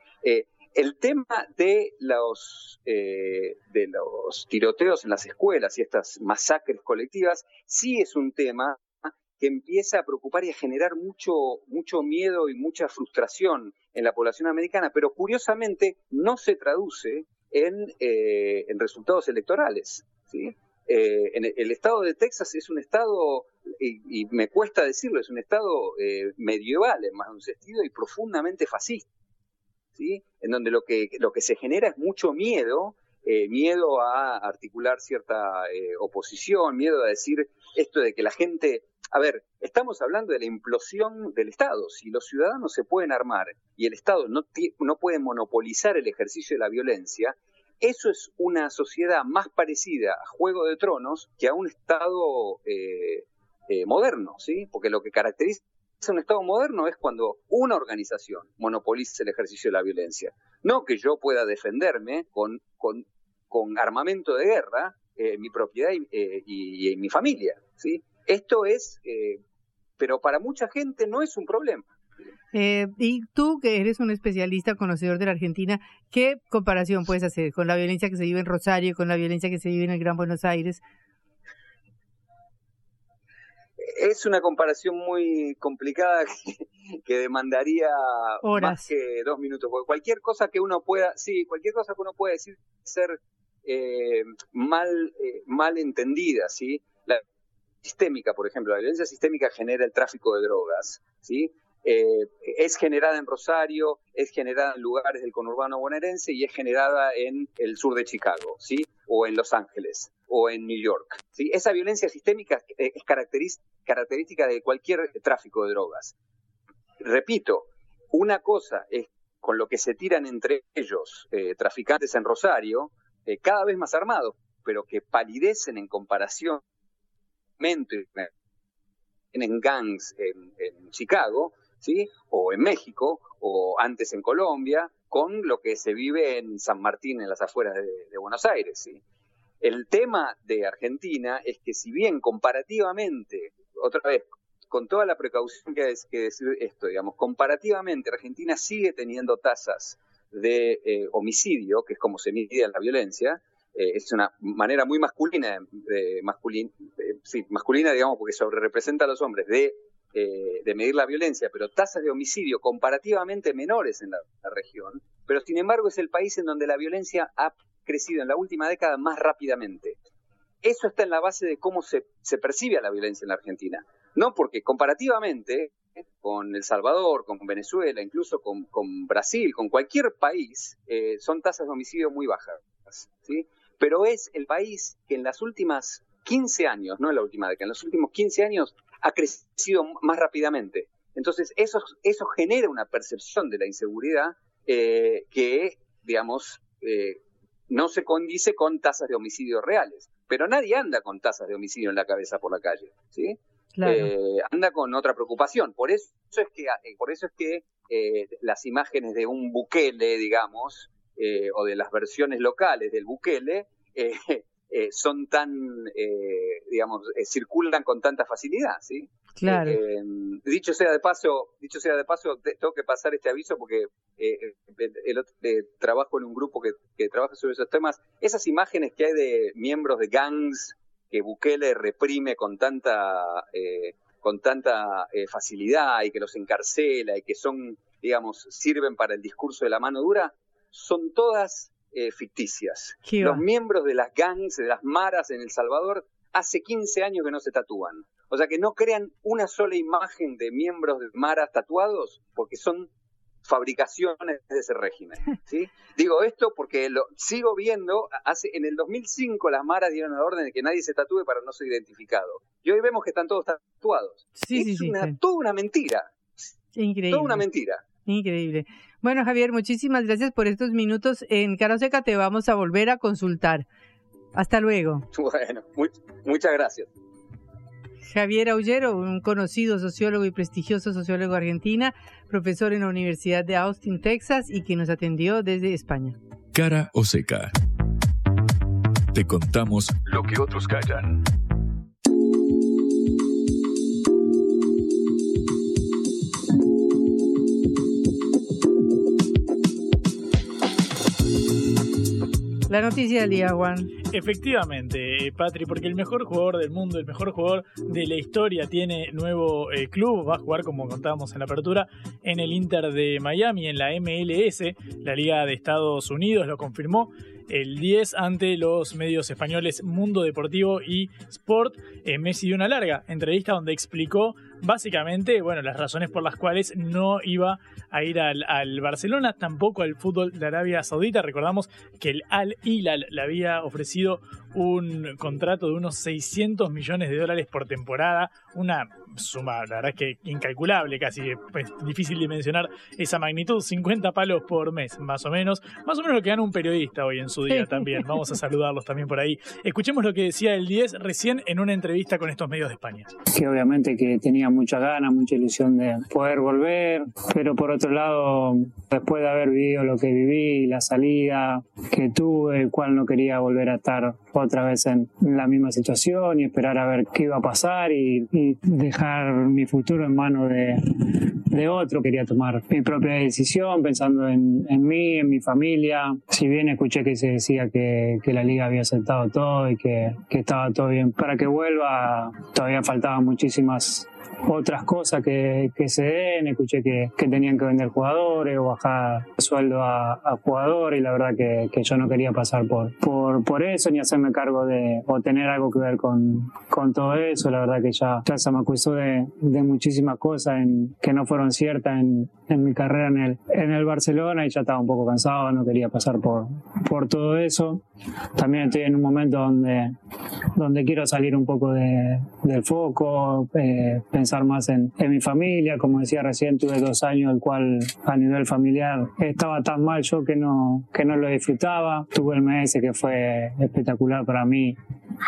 El tema de los, eh, de los tiroteos en las escuelas y estas masacres colectivas sí es un tema que empieza a preocupar y a generar mucho, mucho miedo y mucha frustración en la población americana, pero curiosamente no se traduce en, eh, en resultados electorales. ¿sí? Eh, el, estado de Texas es un estado, y, me cuesta decirlo, es un estado medieval en más de un sentido y profundamente fascista. En donde lo que, lo que se genera es mucho miedo, eh, miedo a articular cierta eh, oposición, miedo a decir esto de que la gente, a ver, estamos hablando de la implosión del Estado. Si los ciudadanos se pueden armar y el Estado no, puede monopolizar el ejercicio de la violencia, eso es una sociedad más parecida a Juego de Tronos que a un Estado eh, moderno, ¿sí? Porque lo que caracteriza un Estado moderno es cuando una organización monopoliza el ejercicio de la violencia. No que yo pueda defenderme con, con, con armamento de guerra eh, mi propiedad y, eh, y, mi familia. ¿sí? Esto es, eh, pero para mucha gente no es un problema. y tú, que eres un especialista, conocedor de la Argentina, ¿qué comparación puedes hacer con la violencia que se vive en Rosario, con la violencia que se vive en el Gran Buenos Aires? es una comparación muy complicada [laughs] que, demandaría más que dos minutos. Porque cualquier cosa que uno pueda, sí, cualquier cosa que uno pueda decir ser eh, mal, eh, mal entendida, ¿sí? Sistémica, por ejemplo, la violencia sistémica genera el tráfico de drogas, ¿sí? Eh, es generada en Rosario, es generada en lugares del conurbano bonaerense y es generada en el sur de Chicago, ¿sí? O en Los Ángeles, o en New York. ¿sí? Esa violencia sistémica es característica de cualquier tráfico de drogas. Repito, una cosa es con lo que se tiran entre ellos eh, traficantes en Rosario, eh, cada vez más armados, pero que palidecen en comparación en gangs en Chicago, ¿sí? O en México, o antes en Colombia, con lo que se vive en San Martín, en las afueras de, Buenos Aires, ¿sí? El tema de Argentina es que si bien comparativamente, otra vez, con toda la precaución que hay que decir esto, digamos, comparativamente Argentina sigue teniendo tasas de eh, homicidio, que es como se mide la violencia, eh, es una manera muy masculina, de, masculina, sí, masculina, digamos, porque sobre representa a los hombres, de eh, medir la violencia, pero tasas de homicidio comparativamente menores en la, región, pero sin embargo es el país en donde la violencia ha crecido en la última década más rápidamente. Eso está en la base de cómo se, percibe a la violencia en la Argentina. No porque comparativamente con El Salvador, con Venezuela, incluso con, Brasil, con cualquier país, eh, son tasas de homicidio muy bajas. ¿sí? Pero es el país que en las últimas 15 años, no en la última década, en los últimos 15 años ha crecido más rápidamente. Entonces, eso, eso genera una percepción de la inseguridad eh, que, digamos, eh, no se condice con tasas de homicidio reales. Pero nadie anda con tasas de homicidio en la cabeza por la calle, ¿sí? Eh, anda con otra preocupación. Por eso es que, por eso es que las imágenes de un Bukele, digamos, o de las versiones locales del Bukele, [laughs] eh, son tan, eh, digamos, eh, circulan con tanta facilidad, ¿sí? Claro. dicho sea de paso, dicho sea de paso, tengo que pasar este aviso porque el, trabajo en un grupo que, que, trabaja sobre esos temas. Esas imágenes que hay de miembros de gangs que Bukele reprime con tanta, con tanta facilidad y que los encarcela y que son, digamos, sirven para el discurso de la mano dura, son todas eh, ficticias. Los miembros de las gangs, de las maras en El Salvador, hace 15 años que no se tatúan. O sea que no crean una sola imagen de miembros de maras tatuados porque son fabricaciones de ese régimen. [laughs] ¿sí? Digo esto porque lo sigo viendo, hace en el 2005 las maras dieron la orden de que nadie se tatúe para no ser identificado. Y hoy vemos que están todos tatuados. Sí, es sí, sí, una, sí. toda una mentira. Increíble. Toda una mentira. Increíble. Bueno, Javier, muchísimas gracias por estos minutos. En Caro Seca te vamos a volver a consultar. Hasta luego. [laughs] Bueno, muy- muchas gracias. Javier Aullero, un conocido sociólogo y prestigioso sociólogo argentina, profesor en la Universidad de Austin, Texas, y que nos atendió desde España. Cara o seca. Te contamos lo que otros callan. La noticia del día, Juan. Efectivamente, eh, Patri, porque el mejor jugador del mundo, el mejor jugador de la historia tiene nuevo eh, club, va a jugar como contábamos en la apertura en el Inter de Miami, en la MLS, la Liga de Estados Unidos, lo confirmó el 10 ante los medios españoles Mundo Deportivo y Sport. Eh, Messi dio una larga entrevista donde explicó básicamente, bueno, las razones por las cuales no iba a ir al, Barcelona, tampoco al fútbol de Arabia Saudita. Recordamos que el Al Hilal le había ofrecido un contrato de unos 600 millones de dólares por temporada, una suma, la verdad es que incalculable, casi pues, difícil de mencionar esa magnitud, 50 palos por mes, más o menos, más o menos lo que gana un periodista hoy en su día también. Vamos a saludarlos también por ahí. Escuchemos lo que decía el 10 recién en una entrevista con estos medios de España. que obviamente que tenía mucha ganas, mucha ilusión de poder volver, pero por otro lado, después de haber vivido lo que viví, la salida que tuve, el cual no quería volver a estar otra vez en la misma situación y esperar a ver qué iba a pasar y, y dejar mi futuro en manos de, otro. Quería tomar mi propia decisión pensando en, en mí, en mi familia. Si bien escuché que se decía que, que la liga había aceptado todo y que, que estaba todo bien para que vuelva, todavía faltaban muchísimas otras cosas que, que se den. Escuché que, que tenían que vender jugadores o bajar sueldo a, a jugadores y la verdad que, que yo no quería pasar por, por, por eso ni hacerme cargo de o tener algo que ver con, con todo eso. La verdad que ya, ya se me acusó de, de muchísimas cosas en, que no fueron ciertas en, en mi carrera en el, en el Barcelona y ya estaba un poco cansado, no quería pasar por, por todo eso. También estoy en un momento donde, donde quiero salir un poco de, del foco, eh, pensar más en, en mi familia. Como decía recién, tuve dos años el cual a nivel familiar estaba tan mal yo que no, que no lo disfrutaba. Tuve el MS que fue espectacular para mí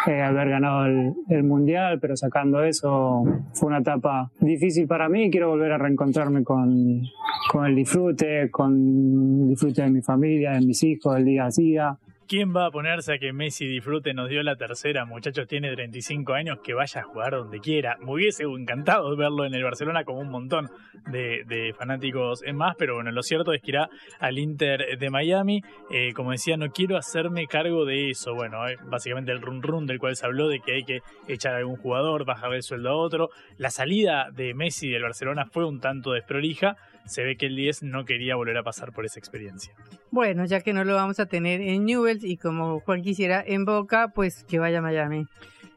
eh, haber ganado el, el mundial, pero sacando eso fue una etapa difícil para mí. Quiero volver a reencontrarme con, con el disfrute, con el disfrute de mi familia, de mis hijos, del día a día. ¿Quién va a ponerse a que Messi disfrute? Nos dio la tercera, muchachos, tiene 35 años, que vaya a jugar donde quiera. Me hubiese encantado verlo en el Barcelona como un montón de, de fanáticos en más, pero bueno, lo cierto es que irá al Inter de Miami. Eh, como decía, no quiero hacerme cargo de eso. Bueno, eh, básicamente el run run del cual se habló de que hay que echar a algún jugador, bajar el sueldo a otro. La salida de Messi del Barcelona fue un tanto desprolija. Se ve que el 10 no quería volver a pasar por esa experiencia. Bueno, ya que no lo vamos a tener en Newell's y como Juan quisiera en Boca, pues que vaya a Miami.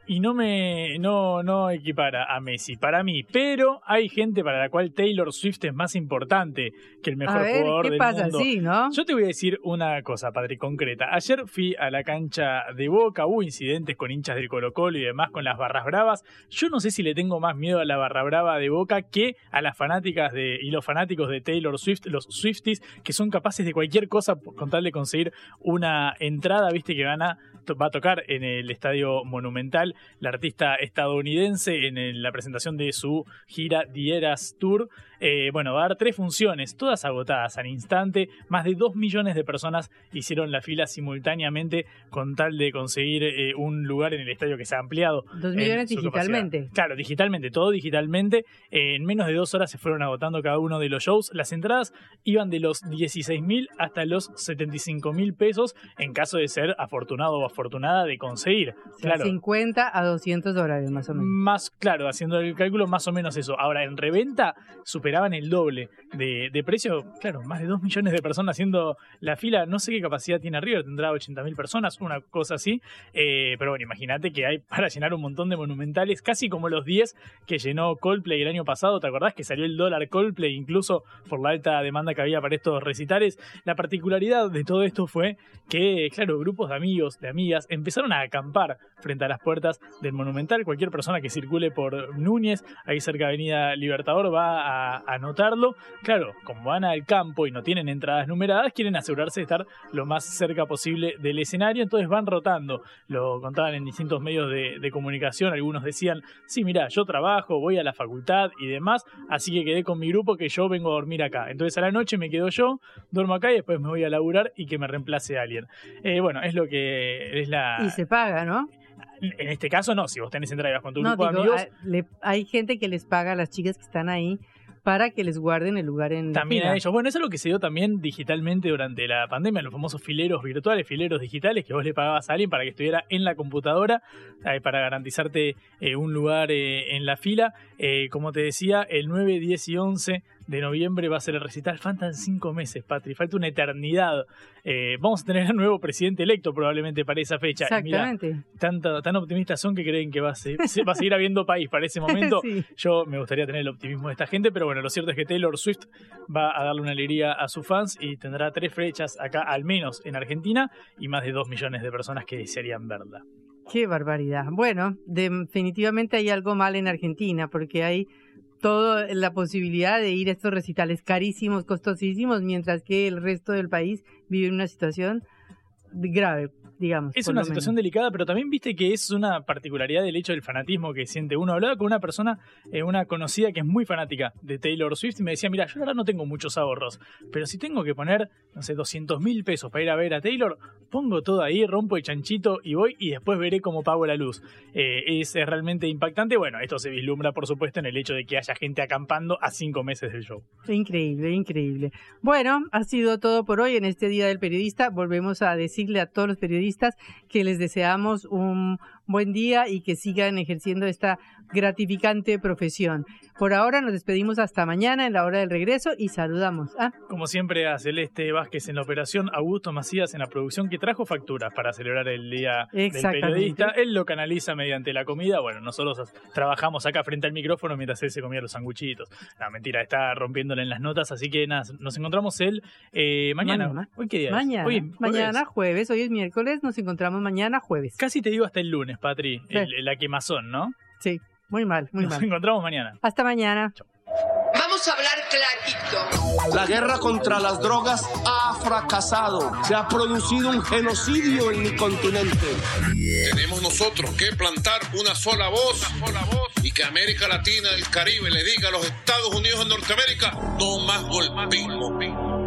Y no me no no equipara a Messi para mí, pero hay gente para la cual Taylor Swift es más importante que el mejor a ver, jugador ¿qué del pasa? mundo. Sí, ¿no? Yo te voy a decir una cosa, Padre, concreta. Ayer fui a la cancha de Boca, hubo incidentes con hinchas del Colo Colo y demás con las barras bravas. Yo no sé si le tengo más miedo a la barra brava de Boca que a las fanáticas de y los fanáticos de Taylor Swift, los Swifties, que son capaces de cualquier cosa con tal de conseguir una entrada, viste que gana va a tocar en el Estadio Monumental la artista estadounidense en la presentación de su gira The Eras Tour. Eh, bueno, va a dar tres funciones, todas agotadas al instante. Más de dos millones de personas hicieron la fila simultáneamente con tal de conseguir eh, un lugar en el estadio que se ha ampliado. Dos millones digitalmente. capacidad. Claro, digitalmente, todo digitalmente. Eh, en menos de dos horas se fueron agotando cada uno de los shows. Las entradas iban de los 16 mil hasta los 75 mil pesos en caso de ser afortunado o afortunada de conseguir. O sea, claro. 50 a 200 dólares más o menos. Más, claro, haciendo el cálculo, más o menos eso. Ahora, en reventa superaban el doble de, de precio. Claro, más de 2 millones de personas haciendo la fila. No sé qué capacidad tiene River, tendrá 80 mil personas, una cosa así. Eh, pero bueno, imagínate que hay para llenar un montón de monumentales, casi como los 10 que llenó Coldplay el año pasado. ¿Te acordás que salió el dólar Coldplay incluso por la alta demanda que había para estos recitales? La particularidad de todo esto fue que, claro, grupos de amigos, de amigas, empezaron a acampar frente a las puertas del Monumental. Cualquier persona que circule por Núñez, ahí cerca de Avenida Libertador, va a, a notarlo. Claro, como van al campo y no tienen entradas numeradas, quieren asegurarse de estar lo más cerca posible del escenario, entonces van rotando. Lo contaban en distintos medios de, de comunicación, algunos decían, sí, mira, yo trabajo, voy a la facultad y demás, así que quedé con mi grupo que yo vengo a dormir acá. Entonces a la noche me quedo yo, duermo acá y después me voy a laburar y que me reemplace alguien. Eh, bueno, es lo que es la... Y se paga, ¿no? En este caso no, si vos tenés entrada y vas con tu No, grupo de amigos... a- le- hay gente que les paga a las chicas que están ahí para que les guarden el lugar en la También a ellos. Bueno, eso es lo que se dio también digitalmente durante la pandemia, los famosos fileros virtuales, fileros digitales, que vos le pagabas a alguien para que estuviera en la computadora, eh, para garantizarte eh, un lugar eh, en la fila. Como te decía, el 9, 10 y 11 de noviembre va a ser el recital. Faltan cinco meses, Patri, falta una eternidad. Eh, vamos a tener un nuevo presidente electo probablemente para esa fecha. Mirá, Exactamente. tan optimistas son que creen que va a, se- se- va a seguir habiendo país para ese [laughs] momento. Sí. Yo me gustaría tener el optimismo de esta gente, pero bueno, lo cierto es que Taylor Swift va a darle una alegría a sus fans y tendrá tres fechas acá, al menos en Argentina, y más de dos millones de personas que desearían verla. Qué barbaridad. Bueno, definitivamente hay algo mal en Argentina porque hay toda la posibilidad de ir a estos recitales carísimos, costosísimos, mientras que el resto del país vive una situación grave, digamos. Es una situación menos. delicada, pero también viste que es una particularidad del hecho del fanatismo que siente uno. Hablaba con una persona, eh, una conocida que es muy fanática de Taylor Swift y me decía, mira, yo verdad no tengo muchos ahorros, pero si tengo que poner, no sé, 200 mil pesos para ir a ver a Taylor, pongo todo ahí, rompo el chanchito y voy y después veré cómo pago la luz. Eh, es, es realmente impactante. Bueno, esto se vislumbra, por supuesto, en el hecho de que haya gente acampando a cinco meses del show. Increíble, increíble. Bueno, ha sido todo por hoy en este Día del Periodista. Volvemos a decirle a todos los periodistas que les deseamos un buen día y que sigan ejerciendo esta gratificante profesión. Por ahora nos despedimos hasta mañana en la hora del regreso y saludamos. Ah, Como siempre, a Celeste Vázquez en la operación, Augusto Macías en la producción, que trajo facturas para celebrar el Día del. Periodista. Él lo canaliza mediante la comida. Bueno, nosotros trabajamos acá frente al micrófono mientras él se comía los sanguchitos. No, mentira, está rompiéndole en las notas. Así que nada, nos encontramos él eh, mañana. Mañana. ¿Hoy qué día es? mañana. Hoy mañana, jueves. Hoy es miércoles. Nos encontramos mañana, jueves. Casi te digo hasta el lunes, Patri. Sí. El- la quemazón, ¿no? Sí, muy mal, muy Nos mal. encontramos mañana. Hasta mañana. Vamos a hablar clarito. La guerra contra las drogas ha fracasado. Se ha producido un genocidio en mi continente. Tenemos nosotros que plantar una sola voz, y que América Latina, el Caribe, le diga a los Estados Unidos de Norteamérica, no más golpismo.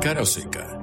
Cara o seca.